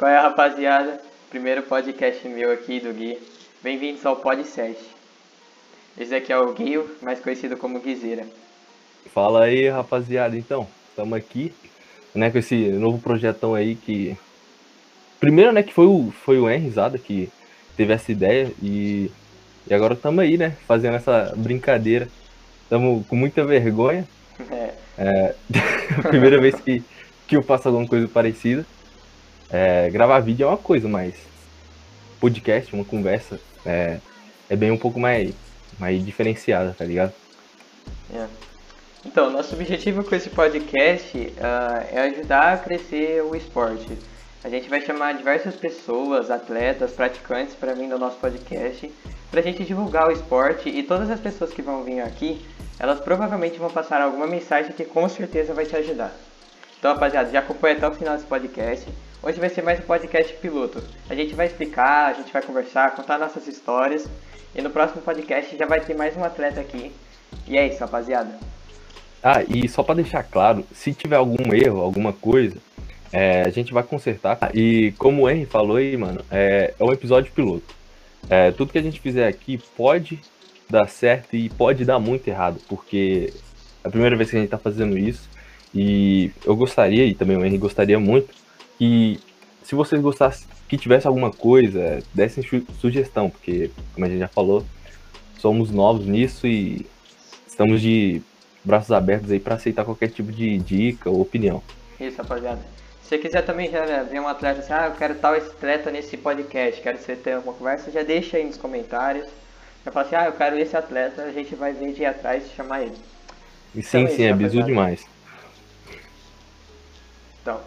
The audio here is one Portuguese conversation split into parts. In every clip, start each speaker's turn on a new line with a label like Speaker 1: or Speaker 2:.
Speaker 1: Qual é, rapaziada? Primeiro podcast meu aqui do Gui. Bem-vindos ao Podcast. Esse aqui é o Gui, mais conhecido como Guizeira.
Speaker 2: Fala aí, rapaziada. Então, estamos aqui, né, com esse novo projetão aí que primeiro, né, que foi o foi o Henrizada que teve essa ideia e e agora estamos aí, né, fazendo essa brincadeira. Estamos com muita vergonha.
Speaker 1: É.
Speaker 2: É, primeira vez que, que eu faço alguma coisa parecida. É, gravar vídeo é uma coisa, mas podcast, uma conversa, é, é bem um pouco mais, mais diferenciada, tá ligado?
Speaker 1: É. Então, nosso objetivo com esse podcast uh, é ajudar a crescer o esporte. A gente vai chamar diversas pessoas, atletas, praticantes para vir no nosso podcast, para a gente divulgar o esporte e todas as pessoas que vão vir aqui, elas provavelmente vão passar alguma mensagem que com certeza vai te ajudar. Então, rapaziada, já acompanha até o final desse podcast. Hoje vai ser mais um podcast piloto. A gente vai explicar, a gente vai conversar, contar nossas histórias. E no próximo podcast já vai ter mais um atleta aqui. E é isso, rapaziada.
Speaker 2: Ah, e só para deixar claro, se tiver algum erro, alguma coisa, é, a gente vai consertar. E como o Henry falou aí, mano, é, é um episódio piloto. É, tudo que a gente fizer aqui pode dar certo e pode dar muito errado, porque é a primeira vez que a gente tá fazendo isso. E eu gostaria, e também o Henry gostaria muito, que se vocês gostassem, que tivesse alguma coisa, dessem sugestão, porque, como a gente já falou, somos novos nisso e estamos de braços abertos aí para aceitar qualquer tipo de dica ou opinião.
Speaker 1: Isso, rapaziada. Se você quiser também já ver um atleta assim, ah, eu quero tal atleta nesse podcast, quero que você tenha uma conversa, já deixa aí nos comentários. Já fala assim, ah, eu quero esse atleta, a gente vai ver de ir atrás e chamar ele.
Speaker 2: E sim, então, sim, é bizu demais.
Speaker 1: Então,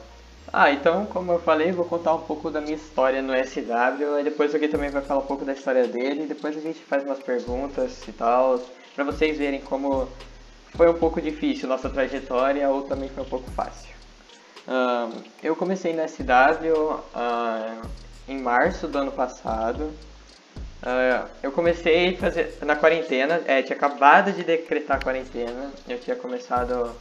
Speaker 1: ah, então, como eu falei, vou contar um pouco da minha história no SW, e depois aqui também vai falar um pouco da história dele, e depois a gente faz umas perguntas e tal, para vocês verem como foi um pouco difícil nossa trajetória ou também foi um pouco fácil. Eu comecei no SW uh, em março do ano passado. Uh, eu comecei fazer na quarentena, é, tinha acabado de decretar a quarentena, eu tinha começado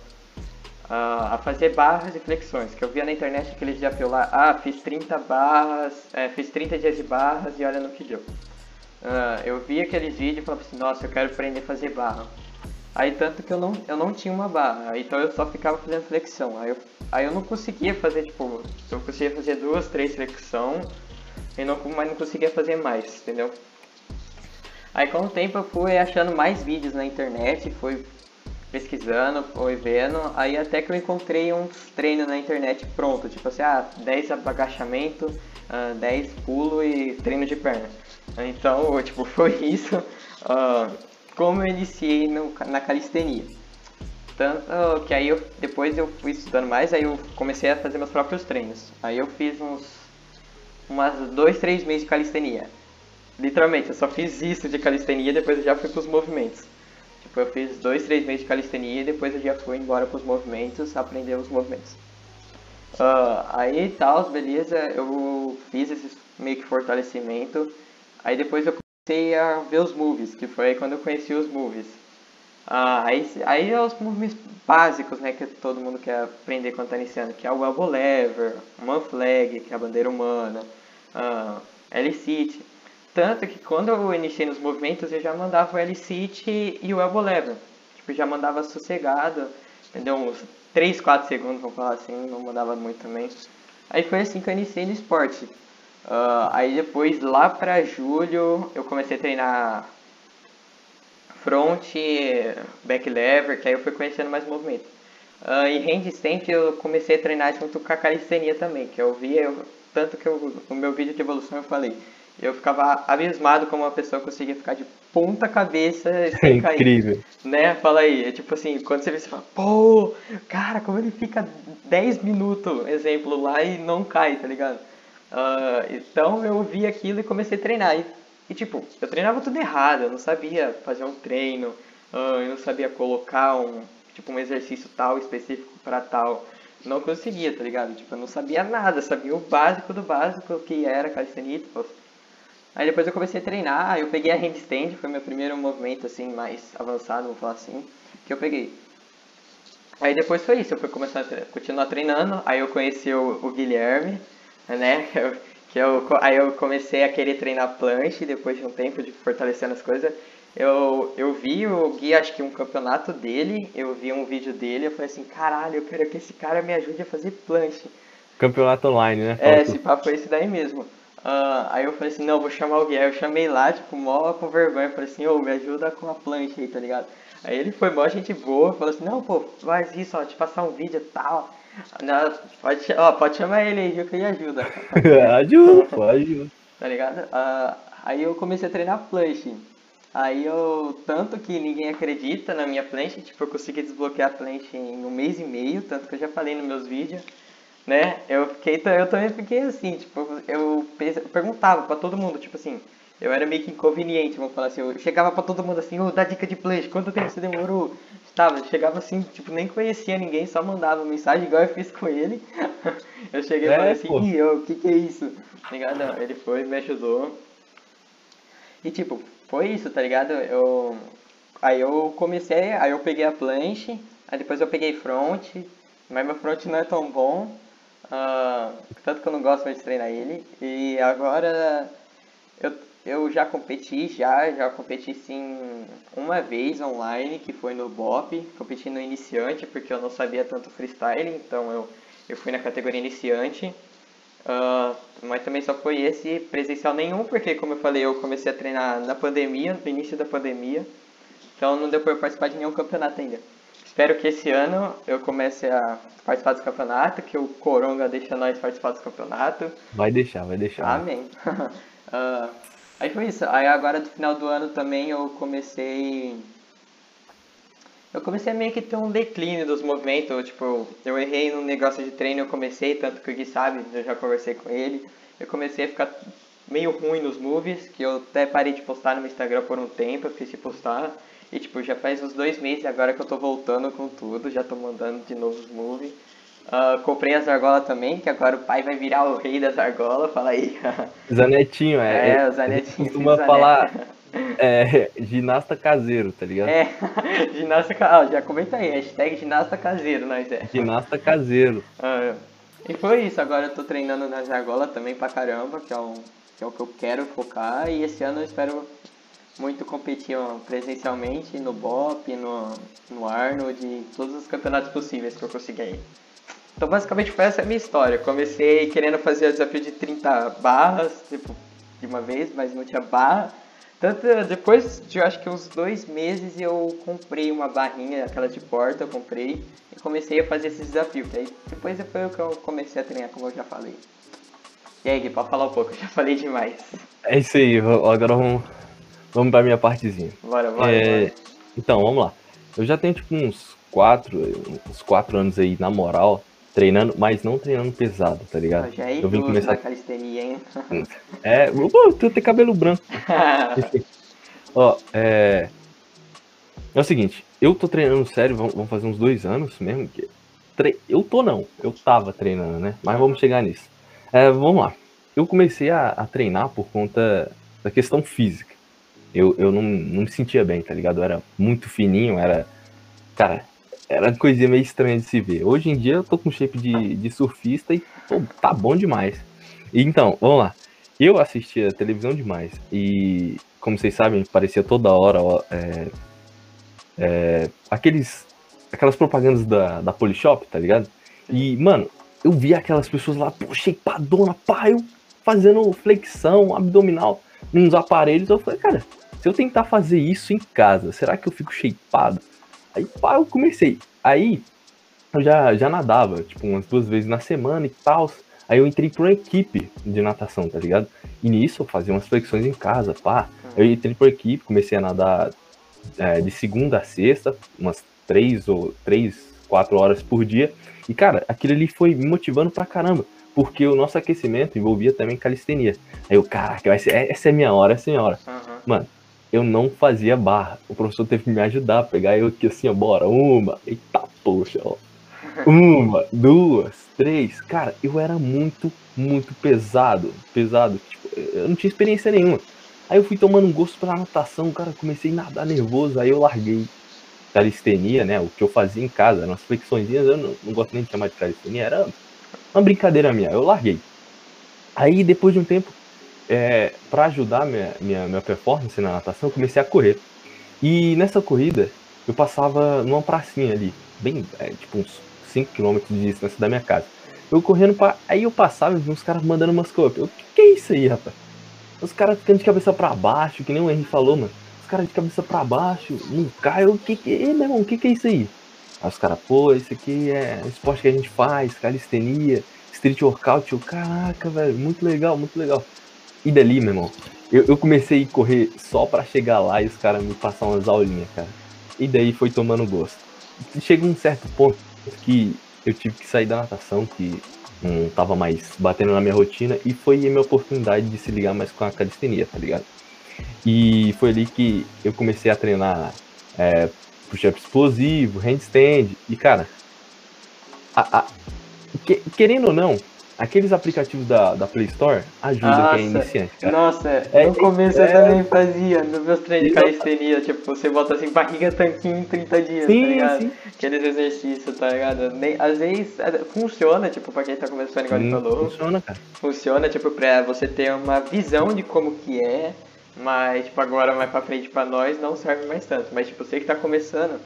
Speaker 1: a fazer barras e flexões, que eu via na internet aquele desafio lá, ah, fiz 30 barras, é, fiz 30 dias de barras e olha no que deu. Uh, eu vi aqueles vídeos e falava assim, nossa, eu quero aprender a fazer barra. Aí tanto que eu não, eu não tinha uma barra, então eu só ficava fazendo flexão. Aí eu, aí eu não conseguia fazer, tipo, eu conseguia fazer duas, três flexão, e não, mas não conseguia fazer mais, entendeu? Aí com o tempo eu fui achando mais vídeos na internet, fui pesquisando, foi vendo, aí até que eu encontrei uns treinos na internet pronto, tipo assim, ah, 10 agachamento, uh, 10 pulo e treino de perna. Então, tipo, foi isso uh, como eu iniciei no, na calistenia. Tanto que aí eu, depois eu fui estudando mais, aí eu comecei a fazer meus próprios treinos. Aí eu fiz uns umas dois, três meses de calistenia. Literalmente, eu só fiz isso de calistenia, depois eu já fui pros movimentos. Tipo, eu fiz dois, três meses de calistenia e depois eu já fui embora para os movimentos, aprender os movimentos. Uh, aí tal, beleza, eu fiz esse meio que fortalecimento. Aí depois eu comecei a ver os movies, que foi quando eu conheci os movies. Uh, aí, aí é os movimentos básicos, né, que todo mundo quer aprender quando está iniciando, que é o elbow lever, man flag, que é a bandeira humana, uh, L-sit. Tanto que quando eu iniciei nos movimentos, eu já mandava o L-sit e o elbow lever. Tipo, já mandava sossegado, entendeu? Uns 3, 4 segundos, vamos falar assim, não mandava muito também. Aí foi assim que eu iniciei no esporte. Uh, aí depois, lá pra julho, eu comecei a treinar front, back lever, que aí eu fui conhecendo mais movimento. Uh, e handstand eu comecei a treinar junto com a calistenia também, que eu via, eu, tanto que eu, no meu vídeo de evolução eu falei, eu ficava abismado como uma pessoa conseguia ficar de ponta cabeça sem
Speaker 2: é cair. Incrível.
Speaker 1: Né? Fala aí. É tipo assim, quando você vê, você fala, pô, cara, como ele fica 10 minutos, exemplo, lá e não cai, tá ligado? Uh, então eu vi aquilo e comecei a treinar. E, e, tipo, eu treinava tudo errado, eu não sabia fazer um treino, uh, eu não sabia colocar um, tipo, um exercício tal específico para tal. Não conseguia, tá ligado? Tipo, eu não sabia nada, sabia o básico do básico que era calistenia, Aí depois eu comecei a treinar, eu peguei a handstand, foi meu primeiro movimento assim mais avançado, vou falar assim, que eu peguei. Aí depois foi isso, eu fui começar a continuar treinando, aí eu conheci o, o Guilherme, né? Eu, que eu, aí eu comecei a querer treinar planche depois de um tempo de fortalecendo as coisas. Eu, eu vi o Gui, acho que um campeonato dele, eu vi um vídeo dele, eu falei assim, caralho, eu quero que esse cara me ajude a fazer planche.
Speaker 2: Campeonato online, né?
Speaker 1: É, esse papo foi esse daí mesmo. Uh, aí eu falei assim, não, vou chamar o Gui. Aí eu chamei lá, tipo, mó com vergonha, falei assim, ô, me ajuda com a planche aí, tá ligado? Aí ele foi mó gente boa, falou assim, não, pô, faz isso, ó, te passar um vídeo e tal. Não, pode, ó, pode chamar ele aí, viu, que ele ajuda.
Speaker 2: ajuda, pô, ajuda.
Speaker 1: Tá ligado? Uh, aí eu comecei a treinar planche. Aí eu, tanto que ninguém acredita na minha planche, tipo, eu consegui desbloquear a planche em um mês e meio, tanto que eu já falei nos meus vídeos, né? Eu fiquei, eu também fiquei assim, tipo, eu, perguntava pra todo mundo, tipo assim, eu era meio que inconveniente, vamos falar assim, eu chegava pra todo mundo assim, ô, oh, dá dica de planche, quanto tempo você demorou? Tava, chegava assim, tipo, nem conhecia ninguém, só mandava mensagem igual eu fiz com ele. eu cheguei e é, falei assim, e o que que é isso? Ligado? Não, ele foi, me ajudou. E tipo, foi isso, tá ligado? Eu, aí eu comecei, aí eu peguei a planche, aí depois eu peguei front, mas meu front não é tão bom, uh, tanto que eu não gosto mais de treinar ele. E agora eu, eu já competi, já, já competi sim uma vez online, que foi no BOP, competi no iniciante, porque eu não sabia tanto freestyle, então eu, eu fui na categoria iniciante. Uh, mas também só foi esse presencial nenhum, porque como eu falei, eu comecei a treinar na pandemia, no início da pandemia. Então não deu para eu participar de nenhum campeonato ainda. Espero que esse ano eu comece a participar do campeonato, que o Coronga deixa nós participar do campeonato.
Speaker 2: Vai deixar, vai deixar.
Speaker 1: Amém. uh, aí foi isso. Aí agora do final do ano também eu comecei eu comecei a meio que ter um declínio dos movimentos, tipo, eu errei no negócio de treino, eu comecei, tanto que o Gui sabe, eu já conversei com ele, eu comecei a ficar meio ruim nos moves, que eu até parei de postar no meu Instagram por um tempo, eu fiz de postar, e tipo, já faz uns dois meses agora que eu tô voltando com tudo, já tô mandando de novo os moves. Uh, comprei as argolas também, que agora o pai vai virar o rei das argolas, fala aí.
Speaker 2: Zanetinho, é.
Speaker 1: É, o Zanetinho.
Speaker 2: Costuma falar, é, ginasta caseiro, tá ligado?
Speaker 1: É, ginasta caseiro. Ah, já comenta aí, hashtag ginasta caseiro, nós é.
Speaker 2: Ginasta caseiro.
Speaker 1: Ah, e foi isso, agora eu tô treinando nas argolas também pra caramba, que é, um, que é o que eu quero focar. E esse ano eu espero muito competir presencialmente no BOP, no, no Arnold, em todos os campeonatos possíveis que eu conseguir. Então basicamente foi essa a minha história. Comecei querendo fazer o desafio de 30 barras, tipo, de uma vez, mas não tinha barra. Tanto depois de acho que uns dois meses eu comprei uma barrinha, aquela de porta, eu comprei e comecei a fazer esse desafio. Que aí depois foi o que eu comecei a treinar, como eu já falei. E aí, Gui, pode falar um pouco, eu já falei demais.
Speaker 2: É isso aí, agora vamos, vamos pra minha partezinha.
Speaker 1: Bora, bora,
Speaker 2: é. Então, vamos lá. Eu já tenho tipo uns quatro, uns quatro anos aí, na moral, treinando, mas não treinando pesado, tá ligado?
Speaker 1: Já é eu vim começar calistenia, hein?
Speaker 2: É, pô, tu tem cabelo branco. Ó, é. É o seguinte, eu tô treinando sério, vamos fazer uns dois anos mesmo. Que... Tre... Eu tô não, eu tava treinando, né? Mas vamos chegar nisso. É, vamos lá. Eu comecei a, a, treinar por conta da questão física. Eu, eu não, não me sentia bem, tá ligado? Eu era muito fininho, era. Cara, era coisinha meio estranha de se ver. Hoje em dia eu tô com shape de, de surfista e pô, tá bom demais. Então, vamos lá. Eu assistia televisão demais e, como vocês sabem, parecia toda hora ó, é, é, aqueles, aquelas propagandas da, da Polishop, tá ligado? E, mano, eu via aquelas pessoas lá, pô, shapeadona, pá, eu fazendo flexão abdominal nos aparelhos. Eu falei, cara, se eu tentar fazer isso em casa, será que eu fico shapeado? Aí pá, eu comecei. Aí eu já, já nadava, tipo, umas duas vezes na semana e tal. Aí eu entrei pra uma equipe de natação, tá ligado? E nisso eu fazia umas flexões em casa, pá. Eu entrei pra equipe, comecei a nadar é, de segunda a sexta, umas três ou três, quatro horas por dia. E, cara, aquilo ali foi me motivando pra caramba. Porque o nosso aquecimento envolvia também calistenia. Aí eu, caraca, vai ser, essa é minha hora, essa é minha hora. Uhum. Mano, eu não fazia barra. O professor teve que me ajudar a pegar eu aqui assim, ó, bora, uma, eita poxa, ó. Uma, duas, três. Cara, eu era muito, muito pesado. Pesado. Tipo, eu não tinha experiência nenhuma. Aí eu fui tomando um gosto pela natação, cara, comecei a nadar nervoso, aí eu larguei calistenia, né? O que eu fazia em casa, umas flexões, eu não, não gosto nem de chamar de calistenia, era uma brincadeira minha, eu larguei. Aí, depois de um tempo, é, para ajudar minha, minha, minha performance na natação, eu comecei a correr. E nessa corrida, eu passava numa pracinha ali, bem, é, tipo uns 5 km de distância da minha casa. Eu correndo pra. Aí eu passava e vi uns caras mandando umas coisas. Eu, que que é isso aí, rapaz? Os caras ficando de cabeça pra baixo, que nem o Henry falou, mano. Os caras de cabeça pra baixo, não cai. O que que é, meu irmão? Que que é isso aí? Aí os caras, pô, isso aqui é esporte que a gente faz, calistenia, street workout. Eu, caraca, velho, muito legal, muito legal. E dali, meu irmão, eu, eu comecei a correr só para chegar lá e os caras me passar umas aulinhas, cara. E daí foi tomando gosto. Chega um certo ponto que eu tive que sair da natação, que não tava mais batendo na minha rotina, e foi a minha oportunidade de se ligar mais com a calistenia, tá ligado? E foi ali que eu comecei a treinar é, push-up explosivo, handstand, e cara, a, a, que, querendo ou não, aqueles aplicativos da, da Play Store ajudam
Speaker 1: Nossa,
Speaker 2: quem é iniciante, cara.
Speaker 1: Nossa,
Speaker 2: É,
Speaker 1: no começo
Speaker 2: é.
Speaker 1: eu também fazia, nos meus treinos de calistenia, tipo, você bota assim, barriga tanquinho em 30 dias, tá
Speaker 2: Sim,
Speaker 1: ligado?
Speaker 2: sim.
Speaker 1: Aqueles exercícios, tá ligado? Nem, às vezes é, funciona, tipo, pra quem tá começando, igual ele falou,
Speaker 2: funciona, cara.
Speaker 1: funciona, tipo, pra você ter uma visão de como que é, mas, tipo, agora mais pra frente pra nós não serve mais tanto. Mas, tipo, você que tá começando,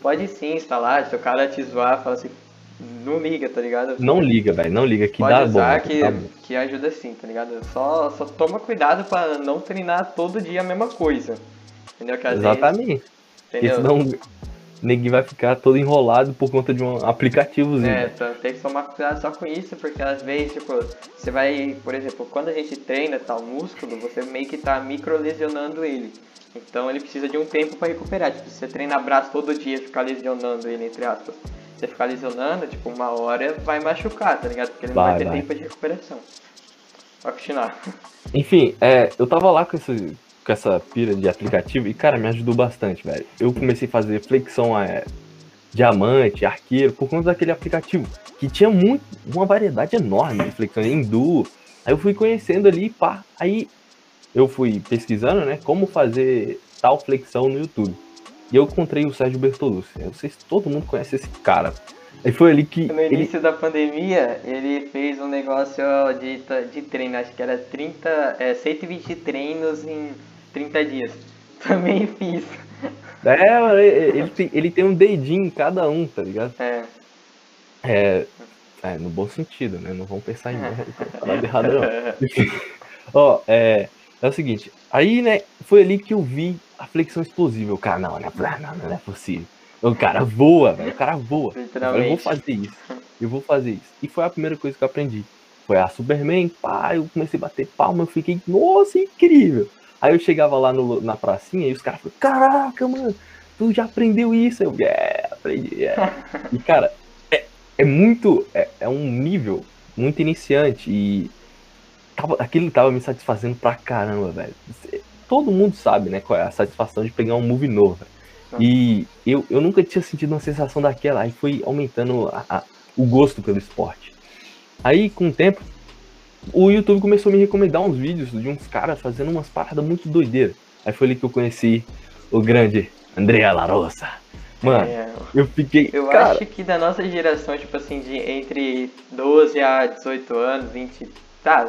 Speaker 1: pode sim instalar, se o cara te zoar, fala assim, não liga, tá ligado?
Speaker 2: Não liga, velho, não liga, que
Speaker 1: Pode
Speaker 2: dá
Speaker 1: usar
Speaker 2: bom.
Speaker 1: que,
Speaker 2: dá bom.
Speaker 1: que ajuda sim, tá ligado? Só, só toma cuidado pra não treinar todo dia a mesma coisa. Entendeu? Que
Speaker 2: Exatamente.
Speaker 1: vezes. Entendeu?
Speaker 2: senão ninguém vai ficar todo enrolado por conta de um aplicativozinho.
Speaker 1: É, então tem que tomar cuidado só com isso, porque às vezes, tipo, você vai, por exemplo, quando a gente treina tal músculo, você meio que tá micro lesionando ele. Então ele precisa de um tempo pra recuperar. Tipo, se você treina braço todo dia e ficar lesionando ele, entre aspas, você ficar lesionando, tipo, uma hora vai machucar, tá ligado? Porque ele não
Speaker 2: Vai,
Speaker 1: vai ter
Speaker 2: vai.
Speaker 1: tempo de recuperação. Pode continuar.
Speaker 2: Enfim, é, eu tava lá com, esse, com essa pira de aplicativo e, cara, me ajudou bastante, velho. Eu comecei a fazer flexão é, diamante, arqueiro, por conta daquele aplicativo, que tinha muito, uma variedade enorme de flexões, hindu. Aí eu fui conhecendo ali, pá. Aí eu fui pesquisando, né, como fazer tal flexão no YouTube. E eu encontrei o Sérgio Bertolucci. Eu não sei se todo mundo conhece esse cara. Aí foi ali que
Speaker 1: No
Speaker 2: ele,
Speaker 1: início da pandemia, ele fez um negócio de, de treino, acho que era 30, é, 120 treinos em 30 dias. Também fiz.
Speaker 2: É, mano, ele, ele tem, ele tem um dedinho em cada um, tá ligado?
Speaker 1: É,
Speaker 2: É, é, no bom sentido, né? Não vamos pensar em nada errado, não. Ó, é, é o seguinte, aí, né, foi ali que eu vi a flexão explosiva. O cara, não, não, é- não, não é possível. O cara voa, velho, o cara voa. Eu vou fazer isso, eu vou fazer isso. E foi a primeira coisa que eu aprendi. Foi a Superman, pá, eu comecei a bater palma, eu fiquei, nossa, incrível. Aí eu chegava lá no- na pracinha e os caras falaram, caraca, mano, tu já aprendeu isso? Eu, é, aprendi, é. E, cara, é, é muito, é, é um nível muito iniciante e tava, aquilo tava me satisfazendo pra caramba, velho. Todo mundo sabe, né, qual é a satisfação de pegar um move novo, velho. E eu, eu nunca tinha sentido uma sensação daquela, aí foi aumentando a- a- o gosto pelo esporte. Aí, com o tempo, o YouTube começou a me recomendar uns vídeos de uns caras fazendo umas paradas muito doideiras. Aí foi ali que eu conheci o grande Andrea Larosa. Mano,
Speaker 1: É,
Speaker 2: eu fiquei.
Speaker 1: eu
Speaker 2: cara,
Speaker 1: acho que da nossa geração, tipo assim, de entre 12 a 18 anos, 20. Tá,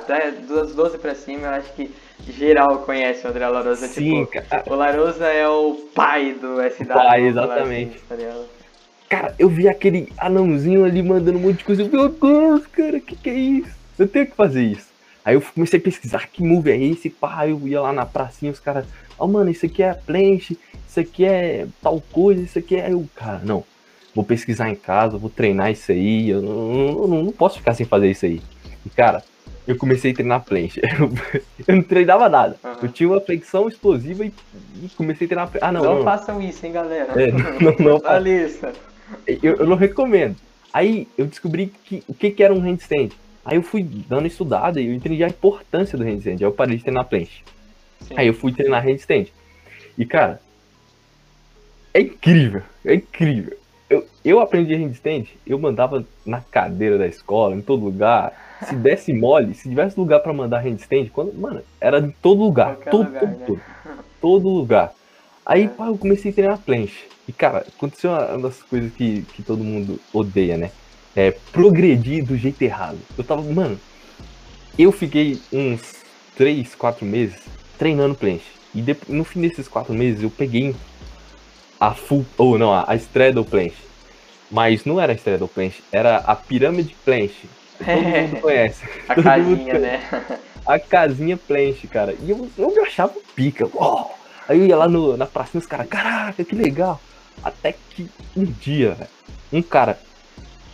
Speaker 1: dos 12 pra cima, eu acho que geral conhece o André Larosa.
Speaker 2: sim,
Speaker 1: tipo,
Speaker 2: cara.
Speaker 1: o Larosa é o pai do SW.
Speaker 2: Pai, exatamente.
Speaker 1: assim, tá?
Speaker 2: Cara, eu vi aquele anãozinho ali mandando um monte de coisa. Eu, Meu Deus, cara, que que é isso? Eu tenho que fazer isso. Aí eu comecei a pesquisar que move é esse, pá, eu ia lá na pracinha, os caras, ó, mano, isso aqui é planche, isso aqui é tal coisa, isso aqui é. Eu, cara, não. Vou pesquisar em casa, vou treinar isso aí. Eu não, não- não posso ficar sem fazer isso aí. E, cara, eu comecei a treinar planche. Eu, eu não treinava nada.
Speaker 1: Aham.
Speaker 2: Eu tinha uma flexão explosiva e, e comecei a treinar planche. Ah, não,
Speaker 1: não,
Speaker 2: não.
Speaker 1: façam isso, hein, galera.
Speaker 2: É, não, não
Speaker 1: lista.
Speaker 2: eu, eu não recomendo. Aí eu descobri que, o que, que era um handstand. Aí eu fui dando estudada e eu entendi a importância do handstand. Aí eu parei de treinar planche.
Speaker 1: Sim.
Speaker 2: Aí eu fui treinar handstand. E cara, é incrível, é incrível. Eu, eu aprendi handstand, eu mandava na cadeira da escola, em todo lugar. Se desse mole, se tivesse lugar pra mandar handstand, quando, mano, era em todo lugar, todo,
Speaker 1: lugar,
Speaker 2: todo,
Speaker 1: né?
Speaker 2: todo, todo lugar. Aí,
Speaker 1: É.
Speaker 2: pá, eu comecei a treinar planche. E, cara, aconteceu uma das coisas que, que todo mundo odeia, né? É progredir do jeito errado. Eu tava, mano, eu fiquei uns 3, 4 meses treinando planche. E depois, no fim desses 4 meses eu peguei a full, ou não, a, a straddle planche. Mas não era a straddle planche, era a pirâmide planche. Todo mundo conhece.
Speaker 1: A
Speaker 2: Todo
Speaker 1: casinha,
Speaker 2: conhece.
Speaker 1: né?
Speaker 2: A casinha planche, cara. E eu, eu me achava pica. Aí eu ia lá no, na pracinha, os caras, caraca, que legal. Até que um dia, velho, um cara,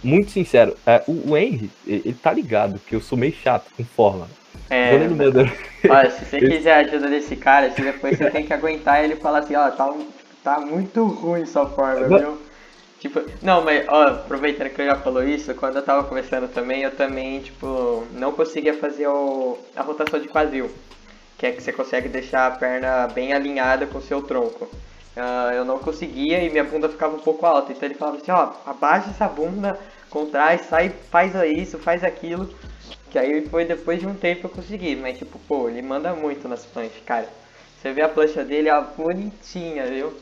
Speaker 2: muito sincero, é, o, o Henry, ele, tá ligado que eu sou meio chato com forma.
Speaker 1: É. Olha, se você quiser a ajuda desse cara, se depois você tem que aguentar ele falar assim, ó, tá, tá muito ruim sua forma, viu? Tipo, não, mas ó, aproveitando que eu já falou isso, quando eu tava começando também, eu também, tipo, não conseguia fazer o, a rotação de quadril. Que é que você consegue deixar a perna bem alinhada com o seu tronco. Ah, eu não conseguia e minha bunda ficava um pouco alta. Então ele falava assim, ó, abaixa essa bunda, contrai, sai, faz isso, faz aquilo. Que aí foi depois de um tempo eu consegui, mas tipo, pô, ele manda muito nas planchas, cara. Você vê a plancha dele, ó, bonitinha, viu?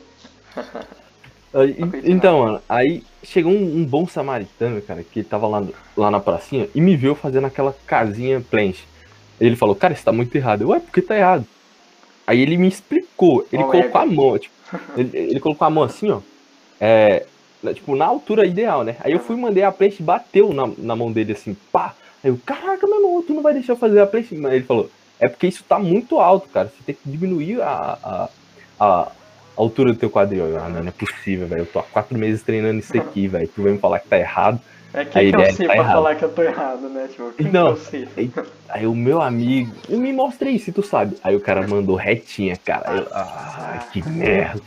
Speaker 1: Continuar.
Speaker 2: Então, mano, aí chegou um, um bom samaritano, cara, que tava lá, lá na pracinha e me viu fazendo aquela casinha planche. Ele falou, cara, isso tá muito errado. Eu, ué, por que tá errado? Aí ele me explicou, ele colocou
Speaker 1: é.
Speaker 2: a mão, tipo, ele, ele colocou a mão assim, ó, é, tipo, na altura ideal, né? Aí eu fui, mandei a planche, bateu na, na mão dele assim, pá. Aí eu, caraca, meu irmão, tu não vai deixar eu fazer a planche? Mas ele falou, é porque isso tá muito alto, cara, você tem que diminuir a, a, a altura do teu quadril. Ah, não, não é possível, velho, eu tô há quatro meses treinando isso aqui, velho, tu vai me falar que tá errado.
Speaker 1: É quem que eu sei
Speaker 2: tá
Speaker 1: pra
Speaker 2: errada.
Speaker 1: falar que eu tô errado, né? Tipo, quem
Speaker 2: Não.
Speaker 1: que eu sei?
Speaker 2: Aí, aí o meu amigo, eu me mostrei se tu sabe. Aí o cara mandou retinha, cara. Eu, ah, que merda.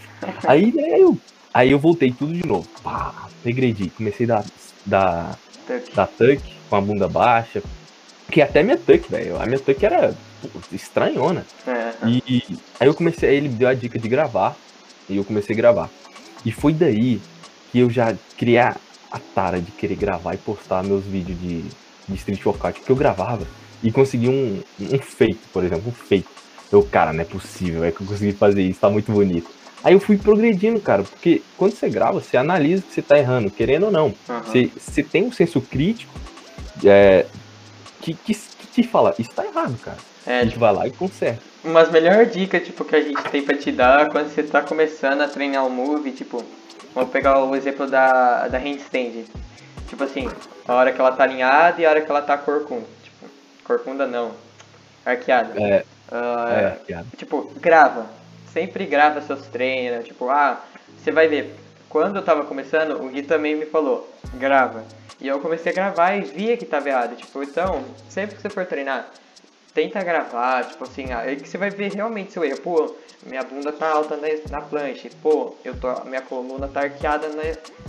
Speaker 2: Aí, né, eu, aí eu voltei tudo de novo. Pá, regredi. Comecei da, da,
Speaker 1: Tuck.
Speaker 2: da tuck com a bunda baixa. Que até minha tuck, velho. A minha tuck era estranhona.
Speaker 1: É.
Speaker 2: E aí eu comecei, aí ele me deu a dica de gravar. E eu comecei a gravar. E foi daí que eu já criei a, tara de querer gravar e postar meus vídeos de, de street workout. Porque eu gravava e consegui um, um feito, por exemplo, um feito. Eu, cara, não é possível, é que eu consegui fazer isso, tá muito bonito. Aí eu fui progredindo, cara, porque quando você grava, você analisa que você tá errando, querendo ou não.
Speaker 1: aham.
Speaker 2: Você, você tem um senso crítico é, que, que, que te fala, isso tá errado, cara.
Speaker 1: É,
Speaker 2: a gente vai lá e conserta.
Speaker 1: umas melhores dicas, tipo, que a gente tem pra te dar quando você tá começando a treinar um move, tipo, vamos pegar o exemplo da, da handstand. Tipo assim, a hora que ela tá alinhada e a hora que ela tá corcunda. Tipo, corcunda não, arqueada.
Speaker 2: É,
Speaker 1: Ah,
Speaker 2: é, piada.
Speaker 1: Tipo, grava. Sempre grava seus treinos. Tipo, ah, você vai ver. Quando eu tava começando, o Gui também me falou, grava. E eu comecei a gravar e via que tava errado. Tipo, então, sempre que você for treinar, tenta gravar, tipo assim, aí que você vai ver realmente seu erro. Pô, minha bunda tá alta na, na planche. Pô, eu tô, minha coluna tá arqueada na,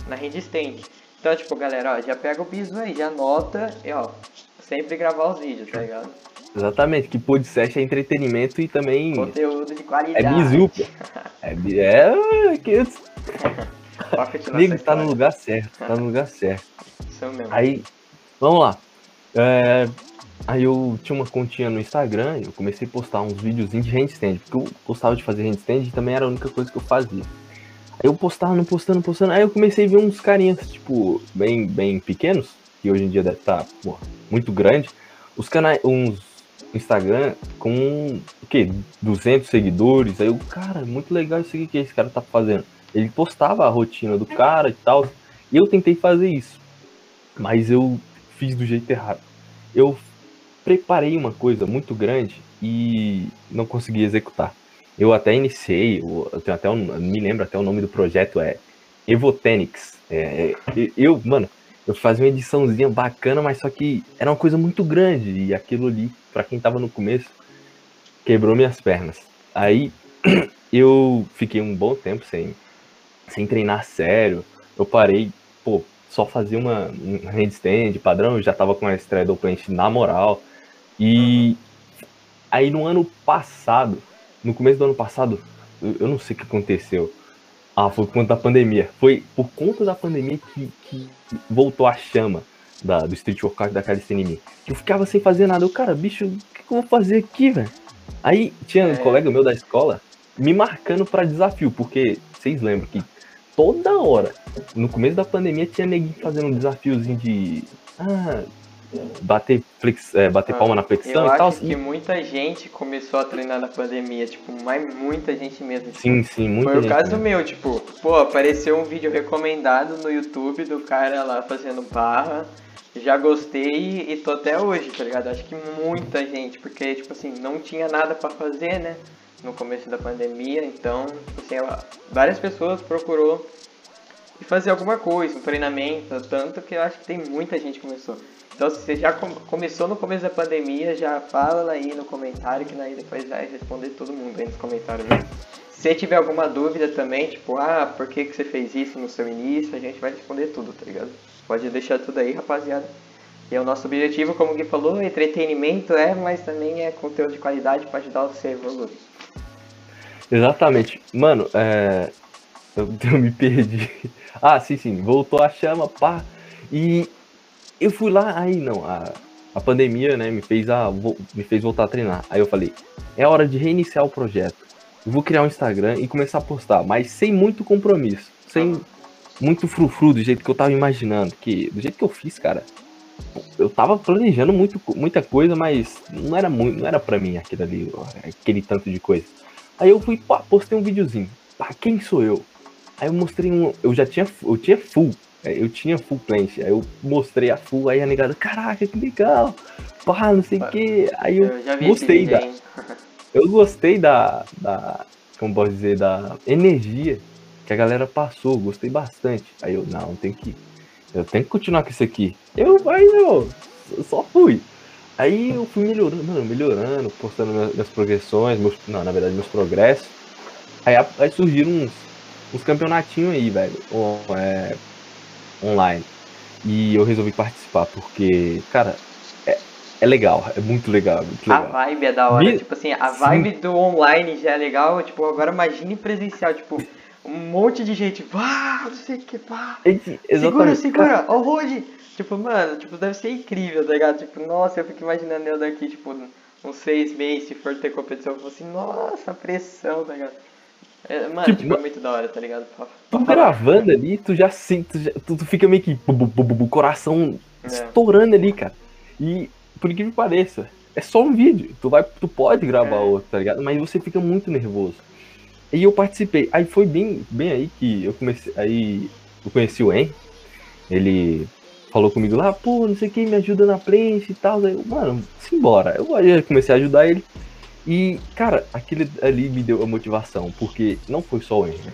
Speaker 1: na handstand. Então, tipo, galera, ó, já pega o piso aí, já anota e, ó, sempre gravar os vídeos, tá ligado?
Speaker 2: Exatamente, que podcast é entretenimento e também
Speaker 1: Conteúdo de
Speaker 2: é
Speaker 1: qualidade.
Speaker 2: bizu, pô. É, é que
Speaker 1: essa
Speaker 2: tá no lugar certo, tá no lugar certo.
Speaker 1: Isso mesmo.
Speaker 2: Aí, vamos lá. É, aí eu tinha uma continha no Instagram eu comecei a postar uns videozinhos de handstand, porque eu gostava de fazer handstand e também era a única coisa que eu fazia. Aí eu postava, postando, postando, aí eu comecei a ver uns carinhas, tipo, bem, bem pequenos, que hoje em dia deve estar muito grande, os canais, uns Instagram com, o quê, 200 seguidores, aí eu, cara, muito legal isso aqui que esse cara tá fazendo. Ele postava a rotina do cara e tal, e eu tentei fazer isso, mas eu fiz do jeito errado. Eu preparei uma coisa muito grande e não consegui executar. Eu até iniciei, eu tenho até um, me lembro até o nome do projeto é Evotenics. É, é, eu, mano, eu fazia uma ediçãozinha bacana, mas só que era uma coisa muito grande e aquilo ali, pra quem tava no começo, quebrou minhas pernas. Aí eu fiquei um bom tempo sem, sem treinar sério. Eu parei, pô, só fazia uma um handstand padrão, eu já tava com a straddle planche na moral. E aí no ano passado, no começo do ano passado, eu, não sei o que aconteceu. Ah, foi por conta da pandemia. Foi por conta da pandemia que, que voltou a chama da, do street workout da calistenia em mim. Que eu ficava sem fazer nada. Eu, cara, bicho, o que, que eu vou fazer aqui, velho? Aí tinha um
Speaker 1: É.
Speaker 2: colega meu da escola me marcando pra desafio, porque vocês lembram que toda hora, no começo da pandemia, tinha neguinho fazendo um desafiozinho de. Ah, bater, flex, é, bater palma na flexão e tal.
Speaker 1: acho que muita gente começou a treinar na pandemia, tipo, mas muita gente mesmo. Tipo,
Speaker 2: sim, sim, muita
Speaker 1: Foi
Speaker 2: gente.
Speaker 1: o caso
Speaker 2: mesmo.
Speaker 1: meu, tipo, pô, apareceu um vídeo recomendado no YouTube do cara lá fazendo barra. Já gostei e tô até hoje, tá ligado? Acho que muita gente, porque, tipo assim, não tinha nada pra fazer, né? No começo da pandemia, então, assim, ela- várias pessoas procurou fazer alguma coisa, um treinamento, tanto que eu acho que tem muita gente que começou. Então, se você já com- começou no começo da pandemia, já fala aí no comentário, que daí depois vai responder todo mundo aí nos comentários. Né? Se tiver alguma dúvida também, tipo, ah, por que, que você fez isso no seu início, a gente vai responder tudo, tá ligado? Pode deixar tudo aí, rapaziada. E é o nosso objetivo, como o Gui falou, entretenimento é, mas também é conteúdo de qualidade para ajudar você a evoluir.
Speaker 2: Exatamente. Mano, é. Eu, eu me perdi. Ah, sim, sim. Voltou a chama, pá. E eu fui lá, aí não, a, a pandemia, né, me fez, a, vo- me fez voltar a treinar. Aí eu falei, é hora de reiniciar o projeto. Eu vou criar um Instagram e começar a postar, mas sem muito compromisso. Sem muito frufru do jeito que eu tava imaginando. Que, do jeito que eu fiz, cara. Eu tava planejando muito, muita coisa, mas não era muito, não era pra mim aquilo ali, aquele tanto de coisa. Aí eu fui, pá, postei um videozinho. Pá, quem sou eu? Aí eu mostrei um. Eu já tinha. Eu tinha full. É, Eu tinha full plant. Aí eu mostrei a full, aí a negada, caraca, que legal. Pá, não sei o que. Aí eu,
Speaker 1: Eu
Speaker 2: gostei da- eu gostei da, da. Como posso dizer? Da energia que a galera passou. Gostei bastante. Aí eu, não, tem que. Eu tenho que continuar com isso aqui. Eu, aí, meu, eu só fui. Aí eu fui melhorando, mano, melhorando, postando minhas, minhas progressões, meus, não, na verdade, meus progressos. Aí, aí surgiram uns, uns campeonatinhos aí, velho, é, online. E eu resolvi participar, porque, cara, é, é legal, é muito legal, é muito
Speaker 1: A
Speaker 2: legal.
Speaker 1: vibe é da hora,
Speaker 2: Vi-
Speaker 1: tipo assim, a
Speaker 2: Sim.
Speaker 1: vibe do online já é legal, tipo, agora imagine presencial, tipo, um monte de gente, vá, não sei o que, vá, segura, segura, ó o Rode, tipo, mano, tipo, deve ser incrível, tá ligado, tipo, nossa, eu fico imaginando eu daqui, tipo, uns seis meses, se for ter competição, eu falo assim, nossa, a pressão, tá ligado, é, mano,
Speaker 2: Tipo,
Speaker 1: tipo, é muito da hora, tá ligado, Pra-
Speaker 2: Tu
Speaker 1: pra
Speaker 2: gravando ali, tu já sente, tu, já- tu- tu fica meio que bu, bu, bu, coração
Speaker 1: É.
Speaker 2: estourando ali, cara. E por incrível que pareça, é só um vídeo. Tu vai, tu pode gravar
Speaker 1: É.
Speaker 2: outro, tá ligado? Mas você fica muito nervoso. E eu participei. Aí foi bem, bem aí que eu comecei, aí eu conheci o En. Ele falou comigo lá, pô, não sei o que, me ajuda na prancha e tal. Eu, mano, simbora. Eu comecei a ajudar ele. E, cara, aquele ali me deu a motivação, porque não foi só o En, né?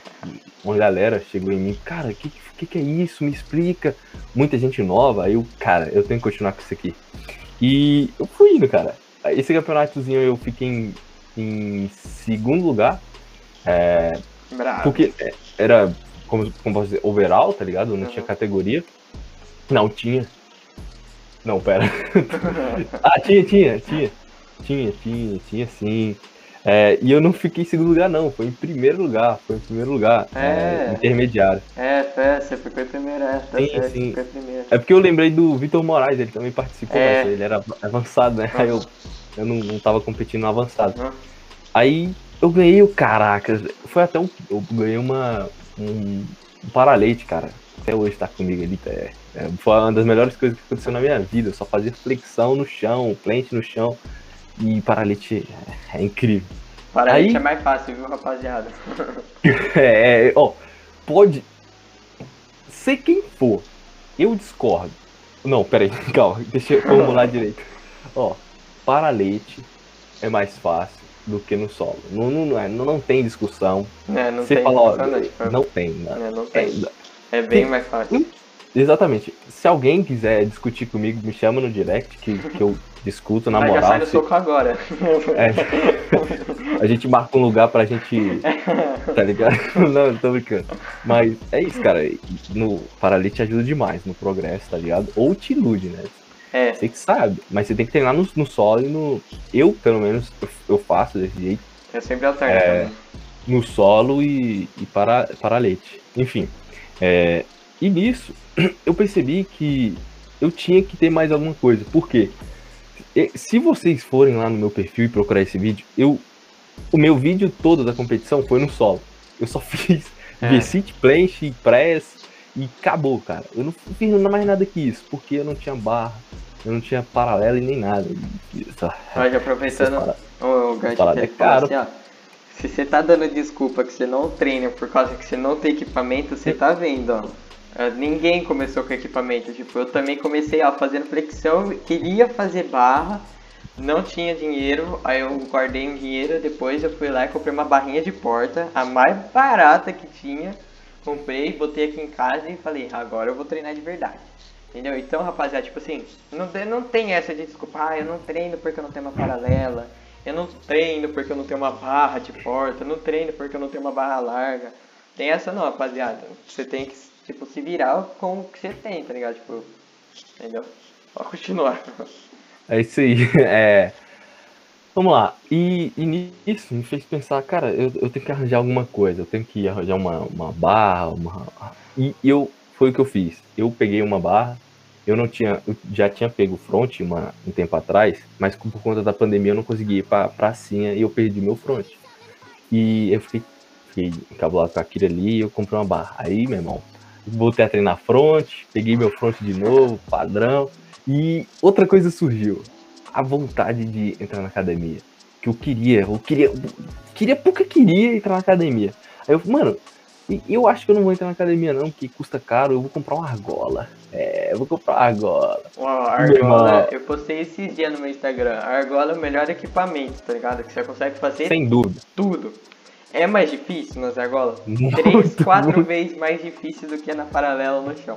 Speaker 2: Uma galera chegou em mim, cara, o que, que, que é isso? Me explica. Muita gente nova, aí eu, cara, eu tenho que continuar com isso aqui. E eu fui indo, cara. Esse campeonatozinho eu fiquei em, em segundo lugar,
Speaker 1: Bravo.
Speaker 2: porque é, era, como, como posso dizer, overall, tá ligado? Não
Speaker 1: Uhum.
Speaker 2: tinha categoria. Não, tinha. Não, pera. ah, tinha, tinha, tinha. Tinha, tinha, tinha sim. É, e eu não fiquei em segundo lugar, não. Foi em primeiro lugar. Foi em primeiro lugar.
Speaker 1: É.
Speaker 2: intermediário.
Speaker 1: É, fé, você ficou em primeiro, é, tá
Speaker 2: Sim,
Speaker 1: certo,
Speaker 2: sim.
Speaker 1: primeiro.
Speaker 2: É porque eu lembrei do Vitor Moraes, ele também participou,
Speaker 1: É.
Speaker 2: ele era avançado, né? Aí eu, eu não, não tava competindo no avançado.
Speaker 1: Uhum.
Speaker 2: Aí eu ganhei o caraca. Foi até um. Eu ganhei uma. Um, um paraleite, cara. Até hoje tá comigo ali. É, é, foi uma das melhores coisas que aconteceu na minha vida. Eu só fazia flexão no chão, plant no chão. E paralete é, é incrível.
Speaker 1: Para
Speaker 2: Aí-
Speaker 1: é mais fácil, viu, rapaziada?
Speaker 2: É, é, ó, pode ser quem for. Eu discordo. Não, peraí, calma, deixa eu formular direito. Ó, paralete é mais fácil do que no solo. Não, não, não, é, não, não tem discussão.
Speaker 1: É, não
Speaker 2: Você
Speaker 1: tem
Speaker 2: fala, ó,
Speaker 1: tipo,
Speaker 2: não tem. Não,
Speaker 1: é, não
Speaker 2: é,
Speaker 1: tem. É bem mais fácil.
Speaker 2: exatamente. Se alguém quiser discutir comigo, me chama no direct que, que eu discuto na
Speaker 1: Mas já sai
Speaker 2: moral. se-
Speaker 1: soco agora.
Speaker 2: É. a gente marca um lugar pra gente. Tá ligado? Não, tô brincando. Mas é isso, cara. No Paralite ajuda demais no progresso, tá ligado? Ou te ilude, né?
Speaker 1: É,
Speaker 2: Você que sabe. Mas você tem que treinar no, no solo e no. Eu, pelo menos, eu, eu faço desse jeito.
Speaker 1: eu sempre alterno
Speaker 2: É.
Speaker 1: também.
Speaker 2: No solo e, e para, paralete. Enfim. é, e nisso, eu percebi que eu tinha que ter mais alguma coisa. Por quê? Se vocês forem lá no meu perfil e procurar esse vídeo, eu. O meu vídeo todo da competição foi no solo. Eu só fiz
Speaker 1: É.
Speaker 2: V-sit, planche, press e acabou, cara. Eu não fiz mais nada que isso, porque eu não tinha barra, eu não tinha paralelo e nem nada.
Speaker 1: Só, Mas aproveitando o gancho que ele falou assim, ó, se você tá dando desculpa que você não treina por causa que você não tem equipamento, você tá vendo, ó. É, ninguém começou com equipamento, tipo, eu também comecei ó, fazendo flexão, queria fazer barra, não tinha dinheiro, aí eu guardei um dinheiro, depois eu fui lá e comprei uma barrinha de porta, a mais barata que tinha, comprei, botei aqui em casa e falei, agora eu vou treinar de verdade. Entendeu? Então, rapaziada, tipo assim, não, não tem essa de desculpa, ah, eu não treino porque eu não tenho uma paralela, eu não treino porque eu não tenho uma barra de porta, eu não treino porque eu não tenho uma barra larga. Tem essa não, rapaziada. Você tem que, tipo, se virar com o que você tem, tá ligado? Tipo, entendeu? Pode continuar.
Speaker 2: É isso aí. É... Vamos lá. E, e nisso me fez pensar, cara, eu, eu tenho que arranjar alguma coisa. Eu tenho que arranjar uma, uma barra, uma... E eu foi o que eu fiz. Eu peguei uma barra, eu não tinha, eu já tinha pego front uma, um tempo atrás, mas por conta da pandemia eu não consegui ir pra pracinha e eu perdi meu front. E eu fiquei, fiquei encabulado com aquilo ali e eu comprei uma barra. Aí, meu irmão, voltei a treinar front, peguei meu front de novo, padrão. E outra coisa surgiu, a vontade de entrar na academia. Que eu queria, eu queria, queria porque queria entrar na academia. Aí eu, mano, eu acho que eu não vou entrar na academia, não, porque custa caro. Eu vou comprar uma argola. É, eu vou comprar uma argola.
Speaker 1: Uau, argola. Eu postei esses dias no meu Instagram. A argola é o melhor equipamento, tá ligado? Que você consegue fazer.
Speaker 2: Sem dúvida.
Speaker 1: Tudo. É mais difícil nas argolas? Muito, Três, quatro muito. vezes mais difícil do que na paralela no chão.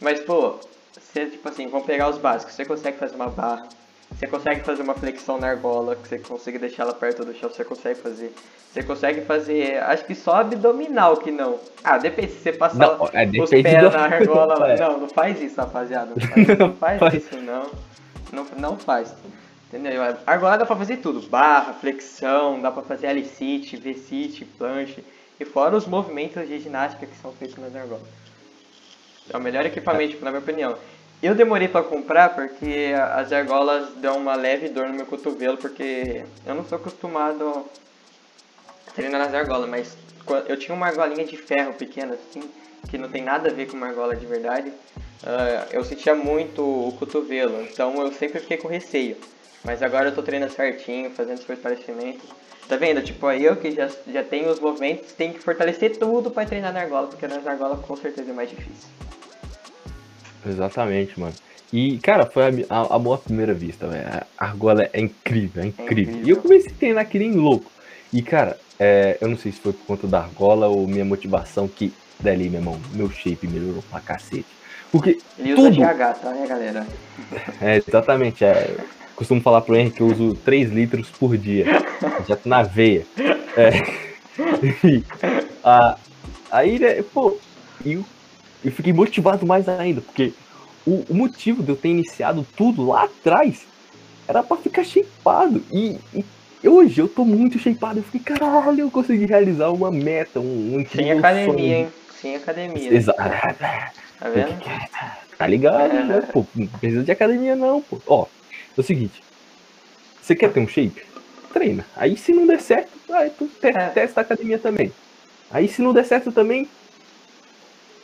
Speaker 1: Mas, pô, você, tipo assim, vamos pegar os básicos. Você consegue fazer uma barra, você consegue fazer uma flexão na argola, que você consegue deixar ela perto do chão, você consegue fazer. Você consegue fazer, acho que só abdominal que não. Ah, depende se você passar não, é, os pés do... na argola. É. Não, não faz isso, rapaziada. Não faz, não faz. isso, não. não. Não faz. Entendeu? Argola dá pra fazer tudo. Barra, flexão, dá pra fazer L-sit, V-sit, planche. E fora os movimentos de ginástica que são feitos nas argolas. É o melhor equipamento, na minha opinião. Eu demorei para comprar porque as argolas dão uma leve dor no meu cotovelo, porque eu não sou acostumado a treinar nas argolas, mas eu tinha uma argolinha de ferro pequena assim, que não tem nada a ver com uma argola de verdade. Uh, eu sentia muito o cotovelo, então eu sempre fiquei com receio. Mas agora eu tô treinando certinho, fazendo os fortalecimentos. Tá vendo? Tipo, eu que já, já tenho os movimentos, tem que fortalecer tudo para treinar na argola, porque nas argolas com certeza é mais difícil.
Speaker 2: Exatamente, mano. E, cara, foi a, a, a boa primeira vista, velho. A argola é incrível, é incrível. É incrível. E eu comecei a treinar que nem louco. E, cara, é, eu não sei se foi por conta da argola ou minha motivação que dali, meu irmão, meu shape melhorou pra cacete. Porque
Speaker 1: Ele
Speaker 2: usa
Speaker 1: tudo... GH, tá, né, galera?
Speaker 2: É, exatamente. É, costumo falar pro Henrique que eu uso 3 litros por dia. Já tô na veia. É. E, a, aí, né, pô, e eu fiquei motivado mais ainda, porque o, o motivo de eu ter iniciado tudo lá atrás era para ficar shapeado. E, e, hoje eu tô muito shapeado. Eu fiquei, caralho, eu consegui realizar uma meta, um, um
Speaker 1: Sem academia, sonho. hein? Sem academia.
Speaker 2: Exato. Tá vendo? Tá ligado, é. né? Pô, não precisa de academia não, pô. Ó, é o seguinte. Você quer ter um shape? Treina. Aí se não der certo, aí tu é. testa a academia também. Aí se não der certo também,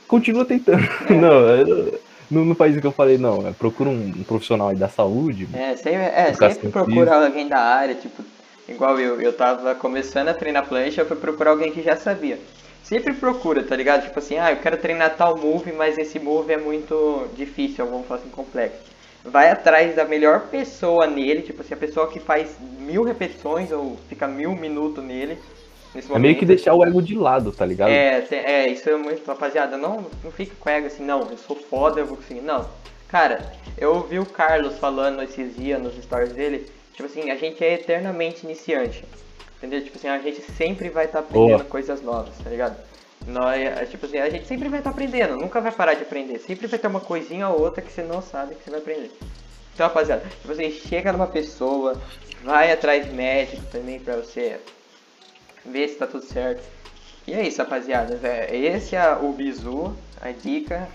Speaker 2: continua tentando. É. Não, não, não faz isso que eu falei, não. É, procura um, profissional aí da saúde.
Speaker 1: É, sempre, é, sempre procura alguém da área, tipo, igual eu, eu tava começando a treinar plancha, eu fui procurar alguém que já sabia. Sempre procura, tá ligado? Tipo assim, ah, eu quero treinar tal move, mas esse move é muito difícil, vamos falar assim, complexo. Vai atrás da melhor pessoa nele, tipo assim, a pessoa que faz mil repetições ou fica mil minutos nele
Speaker 2: Nesse é meio que deixar o ego de lado, tá ligado?
Speaker 1: É, é, isso é muito, rapaziada, não, não fica com ego assim, não, eu sou foda, eu vou conseguir. Não. Cara, eu ouvi o Carlos falando esses dias nos stories dele, tipo assim, a gente é eternamente iniciante. Entendeu? Tipo assim, a gente sempre vai estar tá aprendendo Boa. coisas novas, tá ligado? Nós, é, tipo assim, a gente sempre vai estar tá aprendendo, nunca vai parar de aprender. Sempre vai ter uma coisinha ou outra que você não sabe que você vai aprender. Então, rapaziada, tipo assim, chega numa pessoa, vai atrás de médico também pra você ver se tá tudo certo. E é isso, rapaziada. Esse é o bizu, a dica.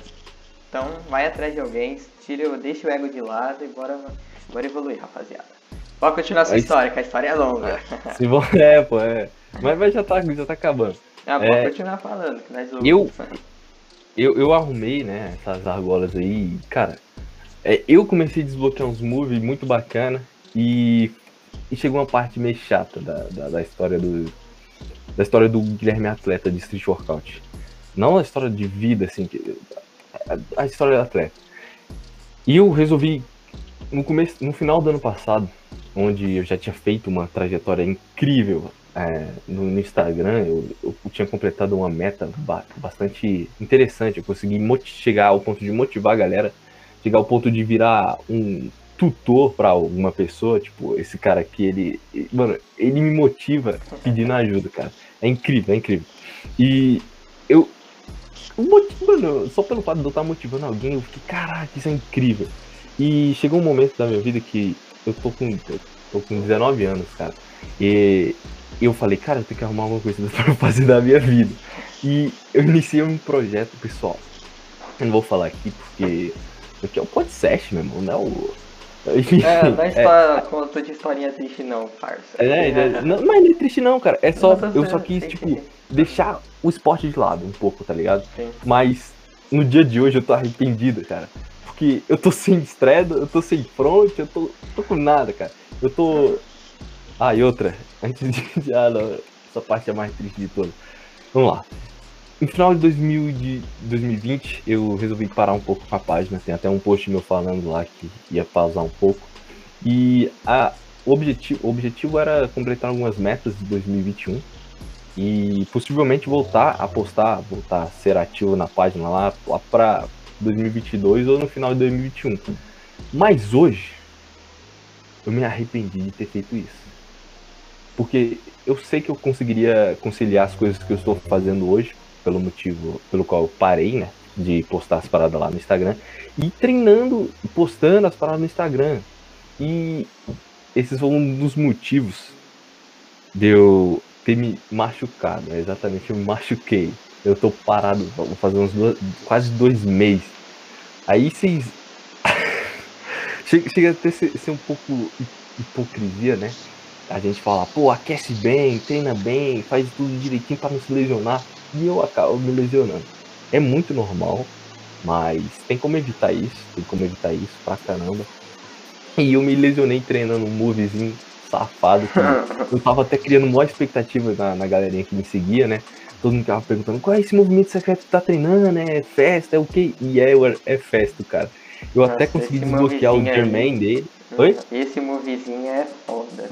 Speaker 1: Então, vai atrás de alguém, tira, deixa o ego de lado e bora, bora evoluir, rapaziada. Pode continuar a sua história, que a história é longa.
Speaker 2: Se vou, é, pô, é. Mas, mas já, tá, já tá acabando.
Speaker 1: Ah, pode é, continuar falando, que nós
Speaker 2: eu, eu, eu arrumei, né, essas argolas aí, cara, é, eu comecei a desbloquear uns moves muito bacana e, e chegou uma parte meio chata da, da, da, história do da história do Guilherme Atleta de Street Workout. Não a história de vida, assim, a, a história do atleta. E eu resolvi, no, começo, no final do ano passado, onde eu já tinha feito uma trajetória incrível é, no, no, Instagram, eu, eu, tinha completado uma meta ba bastante interessante. Eu consegui chegar ao ponto de motivar a galera, chegar ao ponto de virar um tutor para alguma pessoa. Tipo, esse cara aqui, ele. Mano, ele me motiva pedindo ajuda, cara. É incrível, é incrível. E eu. Mano, só pelo fato de eu estar motivando alguém, eu fiquei, caraca, isso é incrível. E chegou um momento da minha vida que eu tô com, eu tô com 19 anos, cara. E eu falei, cara, eu tenho que arrumar alguma coisa pra fazer da minha vida. E eu iniciei um projeto pessoal. Eu não vou falar aqui porque. Porque é o podcast, meu irmão, não é o.
Speaker 1: Enfim, é, não é, é conta de historinha triste não, parça.
Speaker 2: É, é, não, mas não é triste não, cara. É só. Eu só quis, tipo, deixar o esporte de lado um pouco, tá ligado? Sim. Mas no dia de hoje eu tô arrependido, cara. Porque eu tô sem estreia, eu tô sem front, eu tô, tô com nada, cara. Eu tô. Ah, e outra, antes de. Ah, não, essa parte é mais triste de todas. Vamos lá. No final de, 2000, de 2020, eu resolvi parar um pouco com a página. Tem até um post meu falando lá que ia pausar um pouco. E a, o, objetivo, o objetivo era completar algumas metas de 2021 e possivelmente voltar a postar, voltar a ser ativo na página lá, lá para 2022 ou no final de 2021. Mas hoje eu me arrependi de ter feito isso. Porque eu sei que eu conseguiria conciliar as coisas que eu estou fazendo hoje, pelo motivo pelo qual eu parei, né? De postar as paradas lá no Instagram. E treinando postando as paradas no Instagram. E esses foram um dos motivos de eu ter me machucado. Né? Exatamente, eu me machuquei. Eu tô parado, vou fazer uns dois, quase dois meses. Aí vocês. chega, chega a ter ser um pouco hipocrisia, né? A gente fala, pô, aquece bem, treina bem, faz tudo direitinho para não se lesionar. E eu acabo me lesionando. É muito normal, mas tem como evitar isso, tem como evitar isso pra caramba. E eu me lesionei treinando um movezinho safado. Que eu tava até criando maior expectativa na, na galerinha que me seguia, né? Todo mundo tava perguntando qual é esse movimento secreto que tá treinando, é festa, é o quê? E é, é festa, cara. Eu Nossa, até consegui desbloquear o Germain dele.
Speaker 1: Oi? Esse movezinho é foda.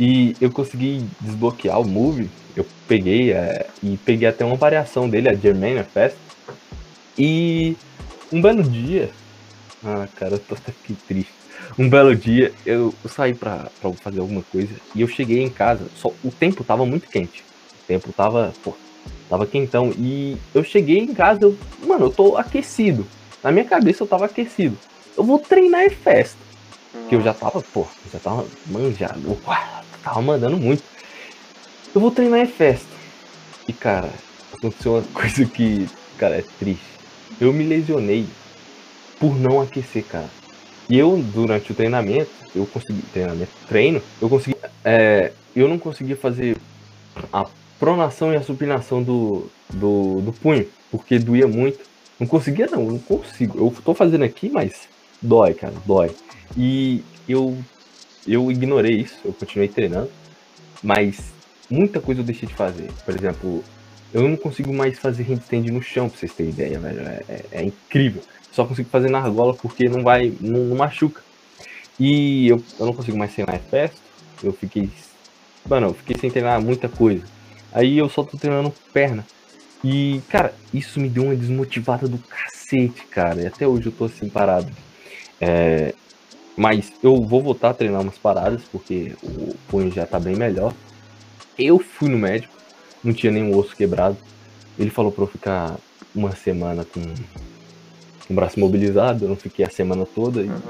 Speaker 2: E eu consegui desbloquear o move. Eu peguei é, e peguei até uma variação dele, a Germain Fest. E um belo dia. Ah, cara, eu tô até aqui triste. Um belo dia eu, saí pra, pra fazer alguma coisa e eu cheguei em casa. Só, o tempo tava muito quente. O tempo tava, pô, tava quentão. E eu cheguei em casa, eu, mano, eu tô aquecido. Na minha cabeça eu tava aquecido. Eu vou treinar festa. Que eu já tava, pô, já tava manjado. Uau, tava mandando muito. Eu vou treinar em festa. E cara, aconteceu uma coisa que, cara, é triste. Eu me lesionei por não aquecer, cara. E eu, durante o treinamento, eu consegui, treinamento, treino, eu consegui, é, eu não conseguia fazer a pronação e a supinação do, do, do punho, porque doía muito. Não conseguia não, não consigo. Eu tô fazendo aqui, mas dói, cara, dói. E eu eu ignorei isso, eu continuei treinando, mas muita coisa eu deixei de fazer. Por exemplo, eu não consigo mais fazer handstand no chão, pra vocês terem ideia, velho. É, é, é incrível. Só consigo fazer na argola porque não vai, não, não machuca. E eu, eu não consigo mais treinar festa. Eu fiquei, mano, eu fiquei sem treinar muita coisa. Aí eu só tô treinando perna. E, cara, isso me deu uma desmotivada do cacete, cara. E até hoje eu tô assim parado. É, mas eu vou voltar a treinar umas paradas, porque o punho já tá bem melhor. Eu fui no médico, não tinha nenhum osso quebrado. Ele falou pra eu ficar uma semana com, o braço mobilizado, eu não fiquei a semana toda. Uhum.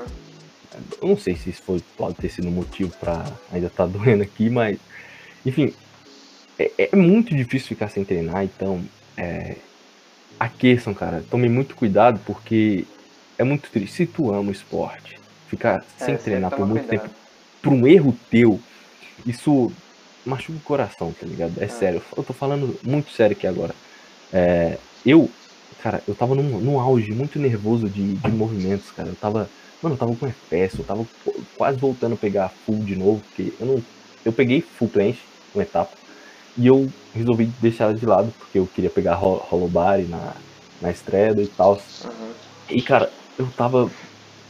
Speaker 2: Eu não sei se isso foi, pode ter sido motivo para ainda tá doendo aqui, mas enfim, é, é, muito difícil ficar sem treinar, então é, aqueçam, cara. Tome muito cuidado porque é muito triste. Se tu ama o esporte, ficar é, sem treinar por muito cuidado. tempo por um erro teu, isso machuca o coração, tá ligado? É, é. sério, eu tô falando muito sério aqui agora. É, eu cara, eu tava num, num auge muito nervoso de, de movimentos, cara. Eu tava, mano, eu tava com FPS, eu tava quase voltando a pegar full de novo, porque eu não, eu peguei full planche, uma etapa, e eu resolvi deixar ela de lado, porque eu queria pegar Holobari na, na estreia e tal. Uhum. E, cara, eu tava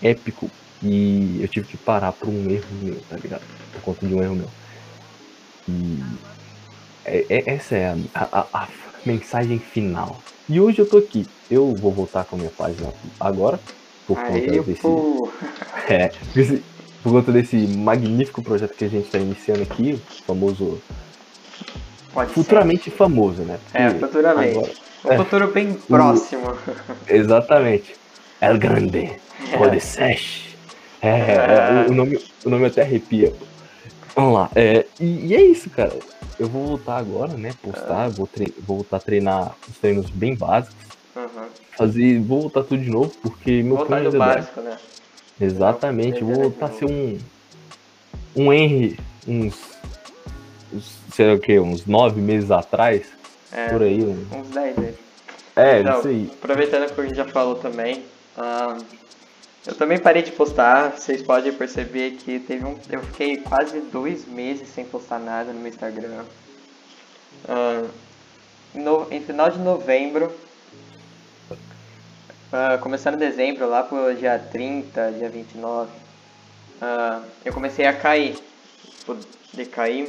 Speaker 2: épico e eu tive que parar por um erro meu, tá ligado? Por conta de um erro meu. E é, é, essa é a, a, a, mensagem final. E hoje eu tô aqui. Eu vou voltar com a minha página agora. Por Aí, conta desse. É, por conta desse magnífico projeto que a gente está iniciando aqui, o famoso. Pode futuramente ser. famoso, né?
Speaker 1: Porque é, futuramente. Agora... Um futuro bem próximo.
Speaker 2: Exatamente. El Grande. É. Pode ser. É, é, o, nome, o nome até arrepia. Vamos lá. É, e, e, é isso, cara. Eu vou voltar agora, né? Postar, vou, tre vou voltar a treinar os treinos bem básicos. Uhum. Fazer, vou voltar tudo de novo, porque meu
Speaker 1: voltar plano é básico, né?
Speaker 2: Exatamente, vou voltar a ser um. Um Henry, uns. sei lá o que, uns nove meses atrás.
Speaker 1: É,
Speaker 2: por aí.
Speaker 1: Um... Uns dez meses.
Speaker 2: É, então, isso aí.
Speaker 1: Aproveitando que a gente já falou também. Uh, eu também parei de postar, vocês podem perceber que teve um, eu fiquei quase dois meses sem postar nada no meu Instagram. Uh, no, em final de novembro, uh, começando dezembro, lá pro dia 30, dia 29, uh, eu comecei a cair. Tipo, decair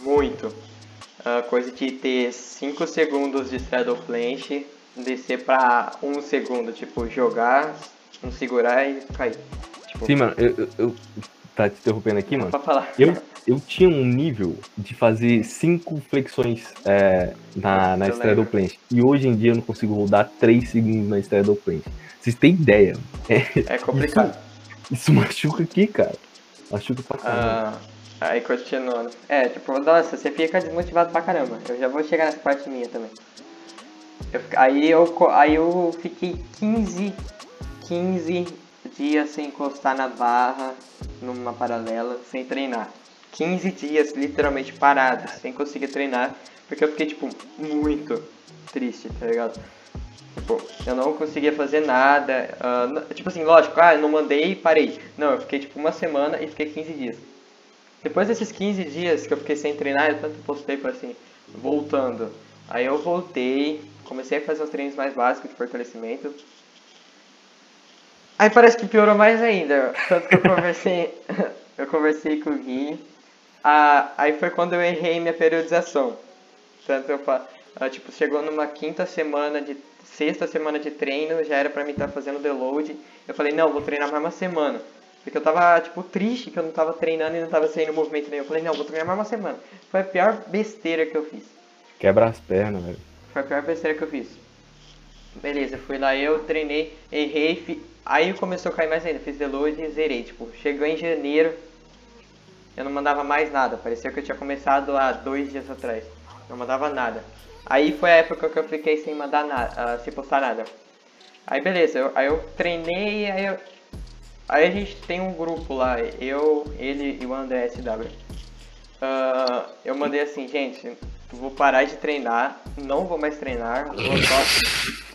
Speaker 1: muito. Uh, coisa de ter 5 segundos de straddle planche, descer pra 1 um segundo, tipo, jogar, não segurar e cair. Tipo,
Speaker 2: Sim, mano, eu, eu, eu, Tá te interrompendo aqui, mano.
Speaker 1: Pra falar.
Speaker 2: Eu, eu tinha um nível de fazer cinco flexões é, na, na Straddle Planche. E hoje em dia eu não consigo rodar 3 segundos na Straddle Planche. Vocês têm ideia?
Speaker 1: É, é complicado.
Speaker 2: Isso, isso, machuca aqui, cara. Machuca pra caramba.
Speaker 1: Ah, aí continuando. É, tipo, nossa, você fica desmotivado pra caramba. Eu já vou chegar nessa parte minha também. Eu, aí, eu, aí eu fiquei 15, 15 dias sem encostar na barra, numa paralela, sem treinar. 15 dias literalmente parados, sem conseguir treinar, porque eu fiquei, tipo, muito triste, tá ligado? Tipo, eu não conseguia fazer nada. Uh, tipo assim, lógico, ah, eu não mandei e parei. Não, eu fiquei tipo uma semana e fiquei 15 dias. Depois desses 15 dias que eu fiquei sem treinar, eu tanto postei para assim, voltando. Aí eu voltei, comecei a fazer os treinos mais básicos de fortalecimento. Aí parece que piorou mais ainda. Tanto que eu conversei, eu conversei com o Gui. Ah, aí foi quando eu errei minha periodização. Tanto eu ah, tipo, chegou numa quinta semana de sexta semana de treino, já era para mim estar tá fazendo deload. Eu falei, não, vou treinar mais uma semana. Porque eu tava, tipo, triste que eu não tava treinando e não tava saindo movimento nenhum. Eu falei, não, vou treinar mais uma semana. Foi a pior besteira que eu fiz.
Speaker 2: Quebra as pernas, velho.
Speaker 1: Foi a pior besteira que eu fiz. Beleza, fui lá eu, treinei, errei, fi... aí começou a cair mais ainda, fiz deload e zerei. Tipo, chegou em janeiro, eu não mandava mais nada, parecia que eu tinha começado há dois dias atrás. Não mandava nada. Aí foi a época que eu fiquei sem mandar nada, uh, sem postar nada. Aí beleza, eu, aí eu treinei, aí eu, Aí a gente tem um grupo lá, eu, ele e o André SW. Uh, ah, eu mandei assim, gente, vou parar de treinar, não vou mais treinar, vou só...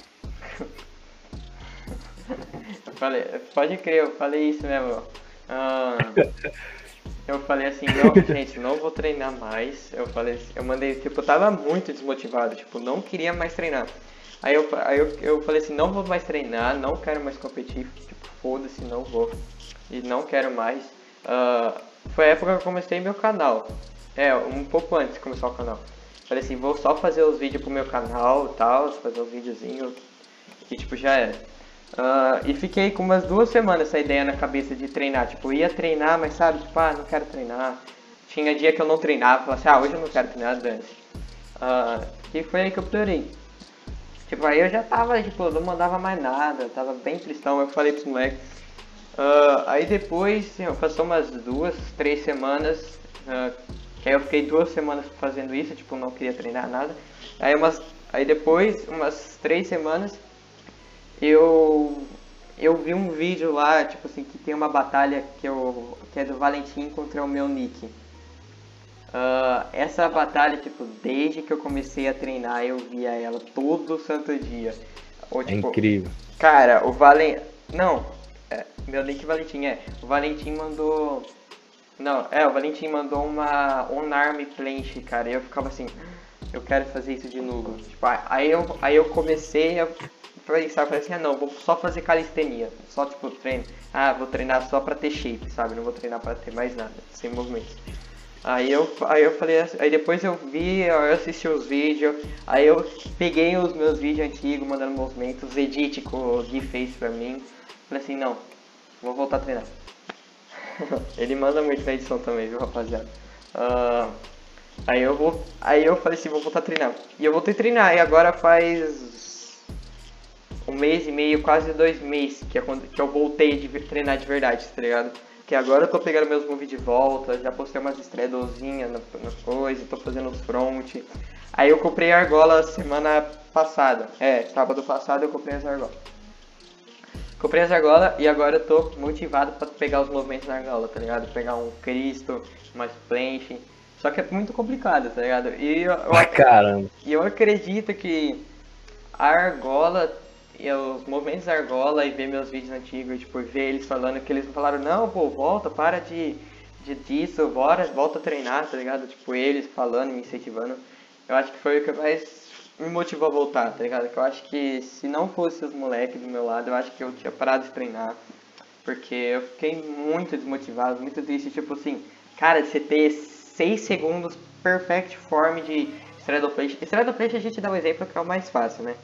Speaker 1: falei, pode crer, eu falei isso mesmo. Uh, eu falei assim, não, gente, não vou treinar mais. Eu falei assim, eu mandei, tipo, eu tava muito desmotivado, tipo, não queria mais treinar. Aí eu, aí eu, eu falei assim, não vou mais treinar, não quero mais competir, tipo, foda-se, não vou. E não quero mais. Uh, foi a época que eu comecei meu canal. É, um pouco antes de começar o canal. Falei assim, vou só fazer os vídeos pro meu canal e tal, fazer uns videozinhos. E tipo, já era. Uh, e fiquei com umas duas semanas essa ideia na cabeça de treinar. Tipo, ia treinar, mas sabe, tipo, ah, não quero treinar. Tinha dia que eu não treinava, falava assim, ah, hoje eu não quero treinar, dane uh, E foi aí que eu piorei. Tipo, aí eu já tava, tipo, não mandava mais nada, tava bem tristão, eu falei pros moleques. Uh, aí depois, assim, passou umas duas, três semanas, uh, que aí eu fiquei duas semanas fazendo isso, tipo, não queria treinar nada. Aí, umas, aí depois, umas três semanas, eu eu vi um vídeo lá, tipo assim, que tem uma batalha que, eu, que é do Valentim contra o meu Nick. Uh, essa batalha, tipo, desde que eu comecei a treinar, eu via ela todo santo dia. Ou,
Speaker 2: É
Speaker 1: tipo,
Speaker 2: incrível.
Speaker 1: Cara, o Valen. Não, é, meu link Valentim é. O Valentim mandou. Não, é, o Valentim mandou uma Onarm Planche, cara. E eu ficava assim, eu quero fazer isso de novo. Tipo, aí eu, aí eu comecei a pensar, falei assim, ah não, vou só fazer calistenia. Só tipo treino. Ah, vou treinar só pra ter shape, sabe? Não vou treinar pra ter mais nada, sem movimentos. Aí eu, aí eu falei assim, aí depois eu vi, eu assisti os vídeos, aí eu peguei os meus vídeos antigos, mandando movimentos, edit que o Gui fez pra mim. Falei assim, não, vou voltar a treinar. Ele manda muito na edição também, viu rapaziada? Ah, aí eu vou. Aí eu falei assim, vou voltar a treinar. E eu voltei a treinar, e agora faz um mês e meio, quase dois meses que, é quando- que eu voltei de treinar de verdade, tá ligado? Que agora eu tô pegando meus movies de volta, já postei umas straddlezinhas na, na coisa, tô fazendo os front. Aí eu comprei a argola semana passada. É, sábado passado eu comprei as argolas. Comprei as argolas e agora eu tô motivado pra pegar os movimentos na argola, tá ligado? Pegar um Cristo, uma planche. Só que é muito complicado, tá ligado? E eu, eu
Speaker 2: Ah, caramba.
Speaker 1: e eu acredito que a argola, os movimentos da argola e ver meus vídeos antigos, tipo, ver eles falando que eles falaram, não, pô, volta, para de, de disso, bora, volta a treinar, tá ligado? Tipo, eles falando, me incentivando. Eu acho que foi o que mais me motivou a voltar, tá ligado? Que eu acho que se não fosse os moleques do meu lado, eu acho que eu tinha parado de treinar. Porque eu fiquei muito desmotivado, muito triste, tipo assim, cara, você ter 6 segundos perfect form de Straddle Plate. Straddle Plate a gente dá um exemplo que é o mais fácil, né?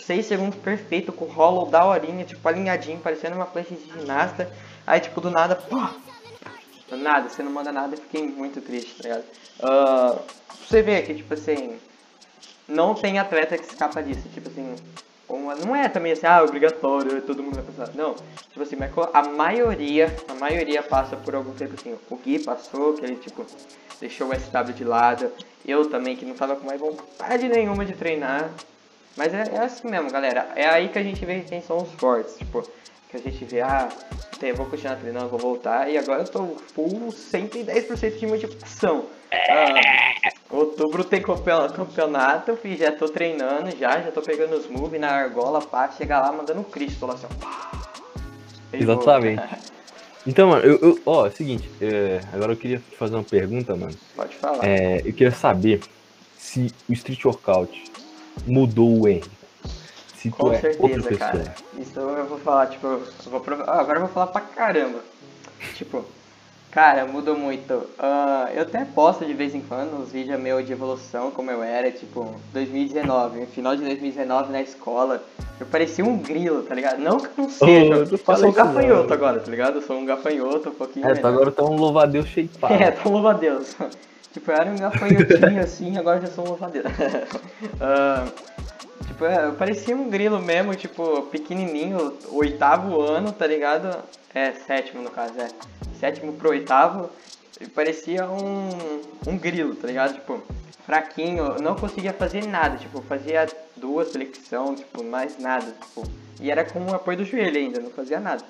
Speaker 1: 6 segundos perfeito com hollow da horinha, tipo alinhadinho, parecendo uma plancha de ginasta. Aí tipo do nada, pô, nada, você não manda nada e fiquei muito triste, tá ligado? Ah, você vê que tipo assim, não tem atleta que escapa disso, tipo assim, uma, não é também assim, ah, obrigatório, todo mundo vai passar. Não, tipo assim, mas a maioria, a maioria passa por algum tempo assim. O Gui passou, que ele tipo deixou o SW de lado. Eu também, que não tava com mais vontade nenhuma de treinar. Mas é, é assim mesmo, galera. É aí que a gente vê quem são os fortes. Tipo, que a gente vê, ah, tem, vou continuar treinando, vou voltar. E agora eu tô full 110% de motivação. Ah, outubro tem campeon- campeonato, fi, já tô treinando já, já tô pegando os moves na argola, pá, chega lá mandando um Cristo lá assim, ó. pá.
Speaker 2: Exatamente. Então, mano, eu, eu- ó, é o seguinte, é, agora eu queria te fazer uma pergunta, mano.
Speaker 1: Pode falar.
Speaker 2: É, eu queria saber se o Street Workout mudou o Henry. Se tu
Speaker 1: Com
Speaker 2: é outra
Speaker 1: certeza,
Speaker 2: pessoa.
Speaker 1: cara. Isso eu vou falar, tipo, eu vou prov- ah, agora eu vou falar pra caramba. Tipo, cara, mudou muito. Ah, eu até posto de vez em quando uns vídeos meus de evolução, como eu era, tipo, 2019, no final de 2019 na escola. Eu parecia um grilo, tá ligado? Não que eu não seja.
Speaker 2: não
Speaker 1: eu
Speaker 2: fala
Speaker 1: sou um
Speaker 2: não.
Speaker 1: gafanhoto agora, tá ligado? Eu sou um gafanhoto, um pouquinho.
Speaker 2: É,
Speaker 1: menor.
Speaker 2: agora tá um louvadeus shapeado.
Speaker 1: É, então louva a Deus. Tipo, eu era um gafanhotinho assim, agora já sou um louva a Deus. Ah, tipo, é, eu parecia um grilo mesmo, tipo, pequenininho, oitavo ano, tá ligado? É, sétimo no caso, é. Sétimo pro oitavo, e parecia um, um grilo, tá ligado? Tipo, fraquinho, não conseguia fazer nada, tipo, fazia duas flexão, tipo, mais nada, tipo, e era com o apoio do joelho ainda, não fazia nada.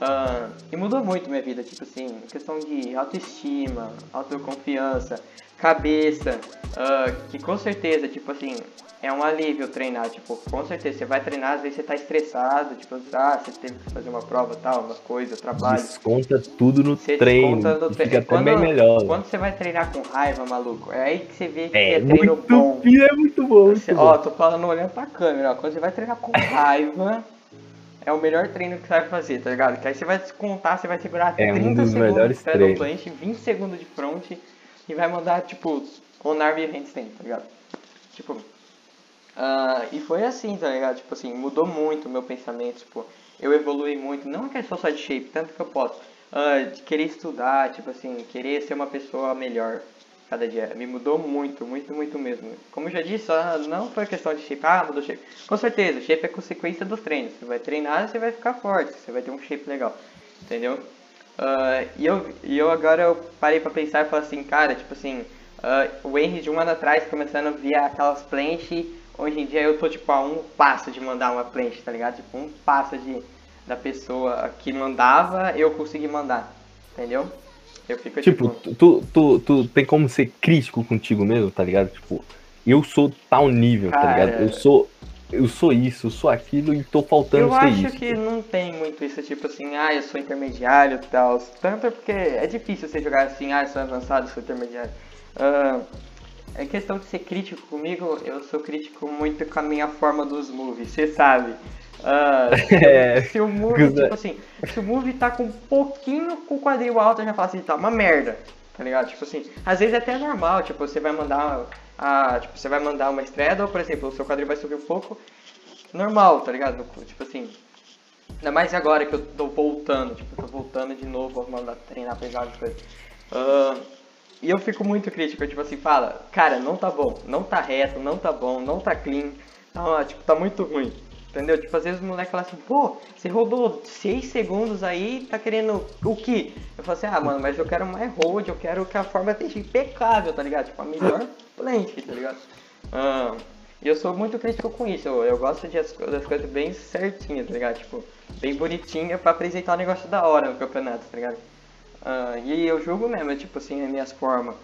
Speaker 1: Ah, e mudou muito minha vida, tipo assim, questão de autoestima, autoconfiança, cabeça, ah, que com certeza, tipo assim, é um alívio treinar, tipo, com certeza, você vai treinar, às vezes você tá estressado, tipo, ah, você teve que fazer uma prova tal, uma coisa, trabalho.
Speaker 2: Desconta tudo no
Speaker 1: Você
Speaker 2: treino.
Speaker 1: no tre-
Speaker 2: Fica
Speaker 1: quando,
Speaker 2: bem melhor.
Speaker 1: Quando você vai treinar com raiva, maluco, é aí que você vê que é,
Speaker 2: É
Speaker 1: treino
Speaker 2: muito,
Speaker 1: bom.
Speaker 2: é muito bom. Muito
Speaker 1: Você-
Speaker 2: bom.
Speaker 1: ó, tô falando olhando pra câmera, ó. Quando você vai treinar com raiva, é o melhor treino que você vai fazer, tá ligado? Que aí você vai descontar, você vai segurar
Speaker 2: É um
Speaker 1: 30
Speaker 2: dos
Speaker 1: segundos de pedal planche, 20 segundos de front e vai mandar, tipo, arm e handstand, tá ligado? Tipo, ah, e foi assim, tá ligado? Tipo assim, mudou muito o meu pensamento, tipo, eu evolui muito, não é questão só de shape, tanto que eu posso, ah, de querer estudar, tipo assim, querer ser uma pessoa melhor cada dia. Me mudou muito, muito, muito mesmo. Como já disse, ah, não foi questão de shape, ah, mudou shape. Com certeza, shape é consequência dos treinos. Você vai treinar, você vai ficar forte, você vai ter um shape legal, entendeu? Ah, e, eu, e eu agora eu parei pra pensar e falei assim, cara, tipo assim, ah, o Henry de um ano atrás começando a ver aquelas planches, hoje em dia eu tô tipo a um passo de mandar uma planche, tá ligado? Tipo, um passo de, da pessoa que mandava, eu consegui mandar, entendeu? Eu fico
Speaker 2: Tipo, tu, tu, tu, tu tem como ser crítico contigo mesmo, tá ligado? Tipo, eu sou tal nível, tá
Speaker 1: Cara.
Speaker 2: ligado? Eu sou eu sou isso, eu sou aquilo e tô faltando
Speaker 1: eu
Speaker 2: ser
Speaker 1: acho
Speaker 2: isso.
Speaker 1: que não tem muito isso, tipo assim, ah, eu sou intermediário e tal. Tanto é porque é difícil você jogar assim, ah, eu sou avançado, eu sou intermediário. Ah, é questão de ser crítico comigo, eu sou crítico muito com a minha forma dos movies, você sabe. Ah, se,
Speaker 2: É,
Speaker 1: se o movie, tipo assim, se o movie tá com um pouquinho com o quadril alto, eu já falo assim, tá uma merda, tá ligado? Tipo assim, às vezes é até normal, tipo, você vai mandar a, tipo, você vai mandar uma estreia, ou por exemplo, o seu quadril vai subir um pouco, normal, tá ligado? Tipo assim, ainda mais agora que eu tô voltando, tipo, eu tô voltando de novo a mandar treinar pesado e coisa. Ah, e eu fico muito crítico, tipo assim, fala, cara, não tá bom, não tá reto, não tá bom, não tá clean, tá, tipo, tá muito ruim. Entendeu? Tipo, às vezes o moleque fala assim, pô, você rodou 6 segundos aí, tá querendo o quê? Eu falo assim, ah, mano, mas eu quero mais hold, eu quero que a forma esteja impecável, tá ligado? Tipo, a melhor plant, tá ligado? Ah, e eu sou muito crítico com isso, eu, eu gosto de as, das coisas bem certinhas, tá ligado? Tipo, bem bonitinha pra apresentar um negócio da hora no campeonato, tá ligado? Ah, e eu julgo mesmo, tipo assim, as minhas formas.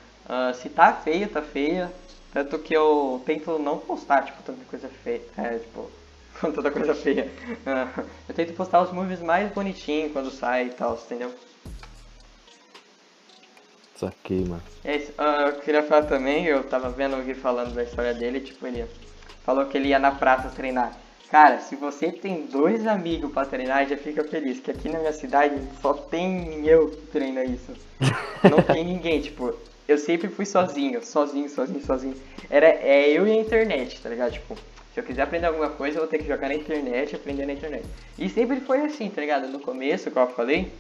Speaker 1: Se tá feia, tá feia. Tanto que eu tento não postar, tipo, tanta coisa feia. É, tipo, tanta coisa feia. Ah, eu tento postar os movies mais bonitinhos quando sai e tal, entendeu?
Speaker 2: Saquei, mano.
Speaker 1: É isso. Ah, eu queria falar também, eu tava vendo alguém falando da história dele, tipo, ele falou que ele ia na praça treinar. Cara, se você tem dois amigos pra treinar, já fica feliz, que aqui na minha cidade só tem eu que treina isso. Não tem ninguém, tipo, eu sempre fui sozinho, sozinho, sozinho, sozinho. Era é eu e a internet, tá ligado? Tipo, se eu quiser aprender alguma coisa, eu vou ter que jogar na internet e aprender na internet. E sempre foi assim, tá ligado? No começo, como eu falei,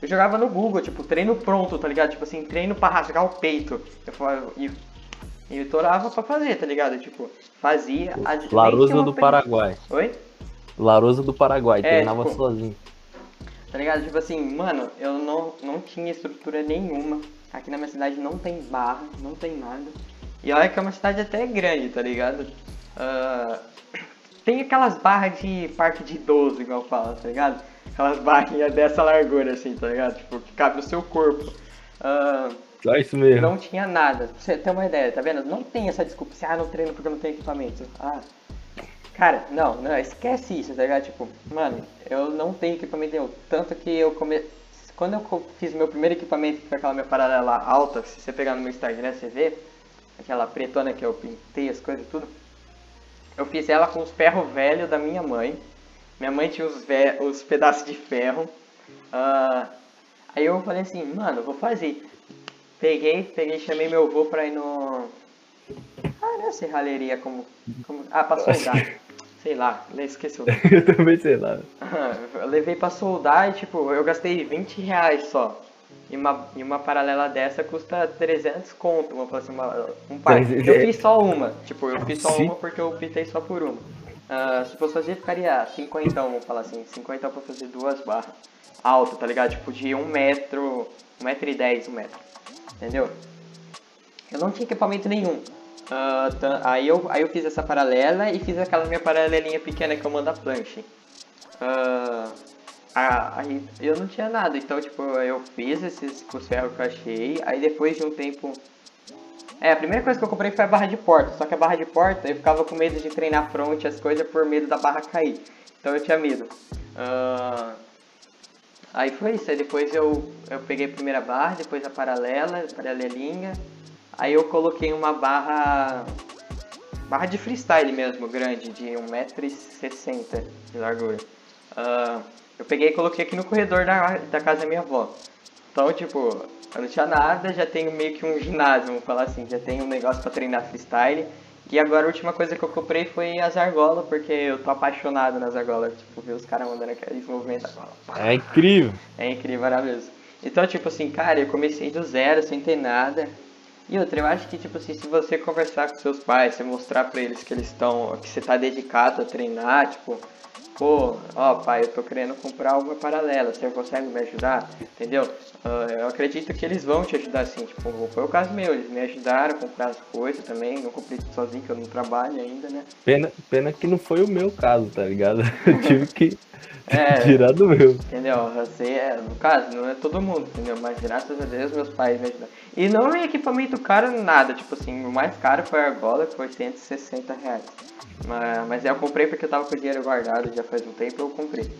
Speaker 1: eu jogava no Google, tipo, treino pronto, tá ligado? Tipo assim, treino pra rasgar o peito. Eu falava, e, e eu torava pra fazer, tá ligado? Tipo, fazia. a- nem tinha
Speaker 2: Larosa
Speaker 1: uma
Speaker 2: do Paraguai.
Speaker 1: Oi?
Speaker 2: Larosa do Paraguai,
Speaker 1: É,
Speaker 2: treinava
Speaker 1: tipo-
Speaker 2: sozinho.
Speaker 1: Tá ligado? Tipo assim, mano, eu não, não tinha estrutura nenhuma. Aqui na minha cidade não tem barra, não tem nada. E olha que é uma cidade até grande, tá ligado? Ah, tem aquelas barras de parque de idoso, igual fala, tá ligado? Aquelas barrinhas dessa largura, assim, tá ligado? Tipo, que cabe no seu corpo. Ah,
Speaker 2: Só isso mesmo.
Speaker 1: não tinha nada. Pra você ter uma ideia, tá vendo? Não tem essa desculpa, assim, ah, não treino porque eu não tenho equipamento. Ah, cara, não, não, esquece isso, tá ligado? Tipo, mano, eu não tenho equipamento nenhum. Tanto que eu come... Quando eu fiz meu primeiro equipamento, que foi aquela minha paralela alta, se você pegar no meu Instagram, você vê, aquela pretona que eu pintei as coisas e tudo. Eu fiz ela com os ferros velhos da minha mãe. Minha mãe tinha os, os pedaços de ferro. Ah, aí eu falei assim, mano, vou fazer. Peguei, peguei, chamei meu avô pra ir no. Ah, não é serralheria como. como... Ah, pra soldar. Sei lá, esqueci o nome.
Speaker 2: Eu também sei lá.
Speaker 1: Eu levei pra soldar e tipo, eu gastei 20 reais só. E uma, e uma paralela dessa custa 300 conto, vamos falar assim, uma, um par. Eu
Speaker 2: é-
Speaker 1: fiz só uma, tipo, eu fiz só
Speaker 2: Sim.
Speaker 1: uma porque eu pintei só por uma. Ah, se fosse fazer, ficaria 50, vamos falar assim, 50 pra fazer duas barras. Alto, tá ligado? Tipo, de 1 metro, 1 metro e 10, 1 metro. Entendeu? Eu não tinha equipamento nenhum. Tá- aí, eu, aí eu fiz essa paralela e fiz aquela minha paralelinha pequena que eu mando a planche. Ah, ah, aí eu não tinha nada, então tipo, eu fiz esses com que eu achei, aí depois de um tempo. É, a primeira coisa que eu comprei foi a barra de porta, só que a barra de porta eu ficava com medo de treinar front as coisas por medo da barra cair. Então eu tinha medo. Ah, aí foi isso, aí depois eu, eu peguei a primeira barra, depois a paralela, a paralelinha. Aí eu coloquei uma barra. Barra de freestyle mesmo, grande, de 1,60m de largura. Ah, eu peguei e coloquei aqui no corredor da, da casa da minha avó. Então, tipo, eu não tinha nada, já tenho meio que um ginásio, vamos falar assim, já tenho um negócio pra treinar freestyle. E agora a última coisa que eu comprei foi as argolas, porque eu tô apaixonado nas argolas, tipo, ver os caras mandando aqueles movimentos.
Speaker 2: É incrível.
Speaker 1: É incrível, maravilhoso. Então, tipo assim, cara, eu comecei do zero, sem ter nada. E outra, eu acho que, tipo assim, se você conversar com seus pais, você mostrar pra eles que eles estão, que você tá dedicado a treinar, tipo, pô, ó, pai, eu tô querendo comprar uma paralela, você consegue me ajudar? Entendeu? Ah, eu acredito que eles vão te ajudar sim, tipo, foi o caso meu, eles me ajudaram a comprar as coisas também, não comprei sozinho, que eu não trabalho ainda, né?
Speaker 2: Pena, pena que não foi o meu caso, tá ligado? Eu tive que
Speaker 1: É.
Speaker 2: Tirar do meu.
Speaker 1: Entendeu? Assim, é, no caso, não é todo mundo, entendeu? Mas graças a Deus meus pais me ajudaram. E não é equipamento caro, nada. Tipo assim, o mais caro foi a argola, que foi 160 reais. Mas, mas eu comprei porque eu tava com o dinheiro guardado já faz um tempo, eu comprei.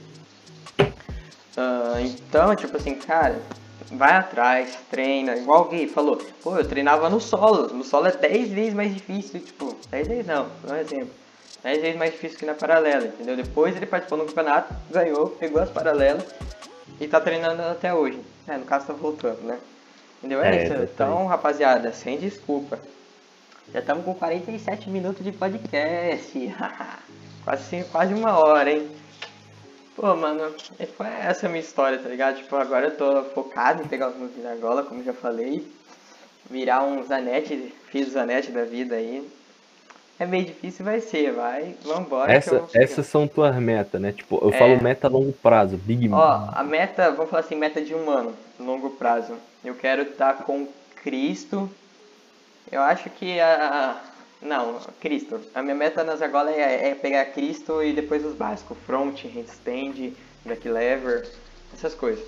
Speaker 1: Ah, então, tipo assim, cara, vai atrás, treina. Igual o Gui falou, pô, eu treinava no solo. No solo é 10 vezes mais difícil, tipo, 10 vezes não, por um exemplo. 10 vezes mais difícil que na paralela, entendeu? Depois ele participou no campeonato, ganhou, pegou as paralelas e tá treinando até hoje. É, no caso tá voltando, né? Entendeu? É,
Speaker 2: É,
Speaker 1: isso. Então, rapaziada, sem desculpa. Já estamos com 47 minutos de podcast. quase, sim- quase uma hora, hein? Pô, mano, foi essa a minha história, tá ligado? Tipo, agora eu tô focado em pegar os meus na gola, como já falei. Virar um Zanetti, fiz o Zanetti da vida aí. É meio difícil, vai ser, vai. Vambora.
Speaker 2: Essa, essas são tuas metas, né? Tipo, eu
Speaker 1: É.
Speaker 2: falo meta a longo prazo, big
Speaker 1: Ó, a meta, vamos falar assim, meta de um ano, longo prazo. Eu quero estar com Cristo. Eu acho que a. Não, Cristo. A minha meta nas argolas é, é pegar Cristo e depois os básicos. Front, handstand, back lever, essas coisas.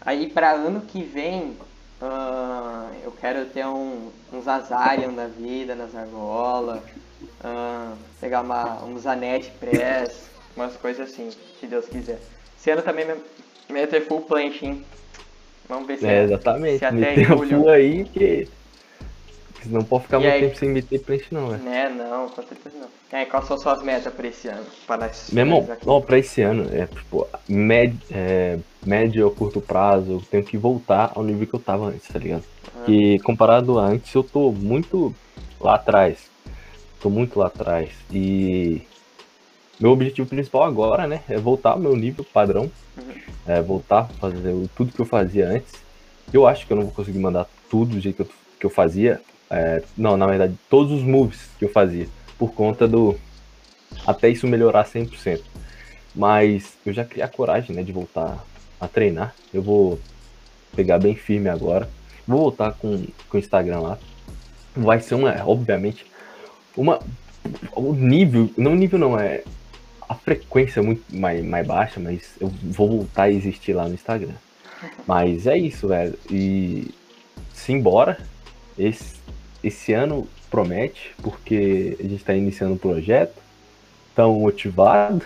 Speaker 1: Aí pra ano que vem, ah, eu quero ter um, uns Azarian da vida nas argolas. ah, pegar uma, um Zanetti Press, umas coisas assim, se Deus quiser. Esse ano também minha meta é full planche, hein? Vamos ver se
Speaker 2: É, exatamente.
Speaker 1: se até
Speaker 2: Meter a
Speaker 1: julho.
Speaker 2: full aí, que. Não pode ficar
Speaker 1: E
Speaker 2: muito
Speaker 1: aí?
Speaker 2: tempo sem meter prancha, não, velho.
Speaker 1: Né, não, com certeza não. E aí, quais são suas metas pra esse ano? Para
Speaker 2: Meu irmão, ó, pra esse ano, é, tipo, médio, é, médio a curto prazo, eu tenho que voltar ao nível que eu tava antes, tá ligado?
Speaker 1: Ah.
Speaker 2: E comparado a antes, eu tô muito lá atrás. Tô muito lá atrás. E meu objetivo principal agora, né, é voltar ao meu nível padrão.
Speaker 1: Uhum.
Speaker 2: É, voltar a fazer tudo que eu fazia antes. Eu acho que eu não vou conseguir mandar tudo do jeito que eu, que eu fazia. É, não, na verdade, todos os moves que eu fazia. Por conta do. Até isso melhorar 100%. Mas eu já criei a coragem, né, de voltar a treinar. Eu vou pegar bem firme agora. Vou voltar com, com o Instagram lá. Vai ser uma, obviamente, uma. O nível. Não o nível não, é. A frequência é muito mais, mais baixa, mas eu vou voltar a existir lá no Instagram. Mas é isso, velho. E simbora. Esse, esse ano promete, porque a gente está iniciando um projeto. Tão motivado.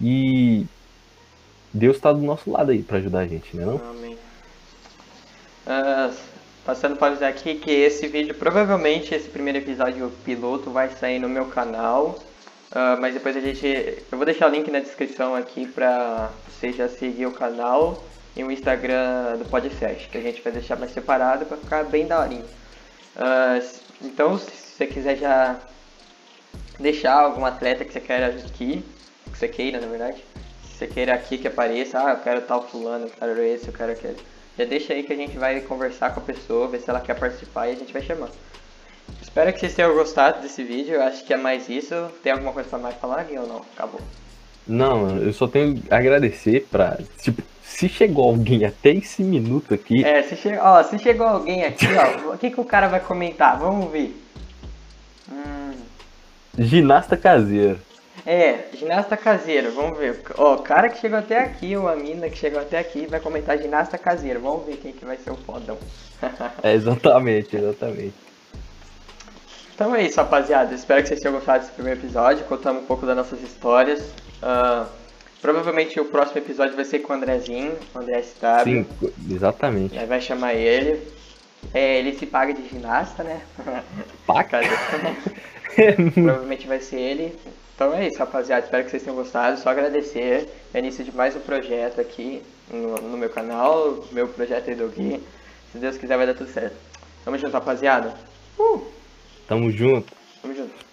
Speaker 2: E Deus está do nosso lado aí para ajudar a gente, né? Não?
Speaker 1: Amém. Ah, passando para avisar aqui que esse vídeo, provavelmente esse primeiro episódio piloto vai sair no meu canal. Ah, mas depois a gente. Eu vou deixar o link na descrição aqui pra você já seguir o canal e o Instagram do podcast, que a gente vai deixar mais separado pra ficar bem daorinho. Ah, então, se você quiser já deixar algum atleta que você queira aqui, que você queira na verdade, se você queira aqui que apareça, ah, eu quero tal fulano, eu quero esse, eu quero aquele. Já deixa aí que a gente vai conversar com a pessoa, ver se ela quer participar e a gente vai chamar. Espero que vocês tenham gostado desse vídeo, eu acho que é mais isso. Tem alguma coisa pra mais falar, Gui, ou não? Acabou.
Speaker 2: Não, eu só tenho a agradecer pra. Tipo, se chegou alguém até esse minuto aqui,
Speaker 1: É, se, che... ó, se chegou alguém aqui, ó, o que, que o cara vai comentar? Vamos ver. Hum,
Speaker 2: ginasta caseiro.
Speaker 1: É, ginasta caseiro, vamos ver. Ó, o cara que chegou até aqui, ou a mina que chegou até aqui, vai comentar ginasta caseiro. Vamos ver quem que vai ser o fodão.
Speaker 2: É, exatamente, exatamente.
Speaker 1: Então é isso, rapaziada. Espero que vocês tenham gostado desse primeiro episódio. Contamos um pouco das nossas histórias. Ah, provavelmente o próximo episódio vai ser com o Andrezinho, o André SW.
Speaker 2: Sim, exatamente.
Speaker 1: E aí vai chamar ele. É, ele se paga de ginasta, né?
Speaker 2: Paca.
Speaker 1: Provavelmente vai ser ele. Então é isso, rapaziada. Espero que vocês tenham gostado. Só agradecer. É início de mais um projeto aqui no, no meu canal. Meu projeto aí do Gui. Se Deus quiser, vai dar tudo certo. Tamo junto, rapaziada. Uh!
Speaker 2: Tamo junto.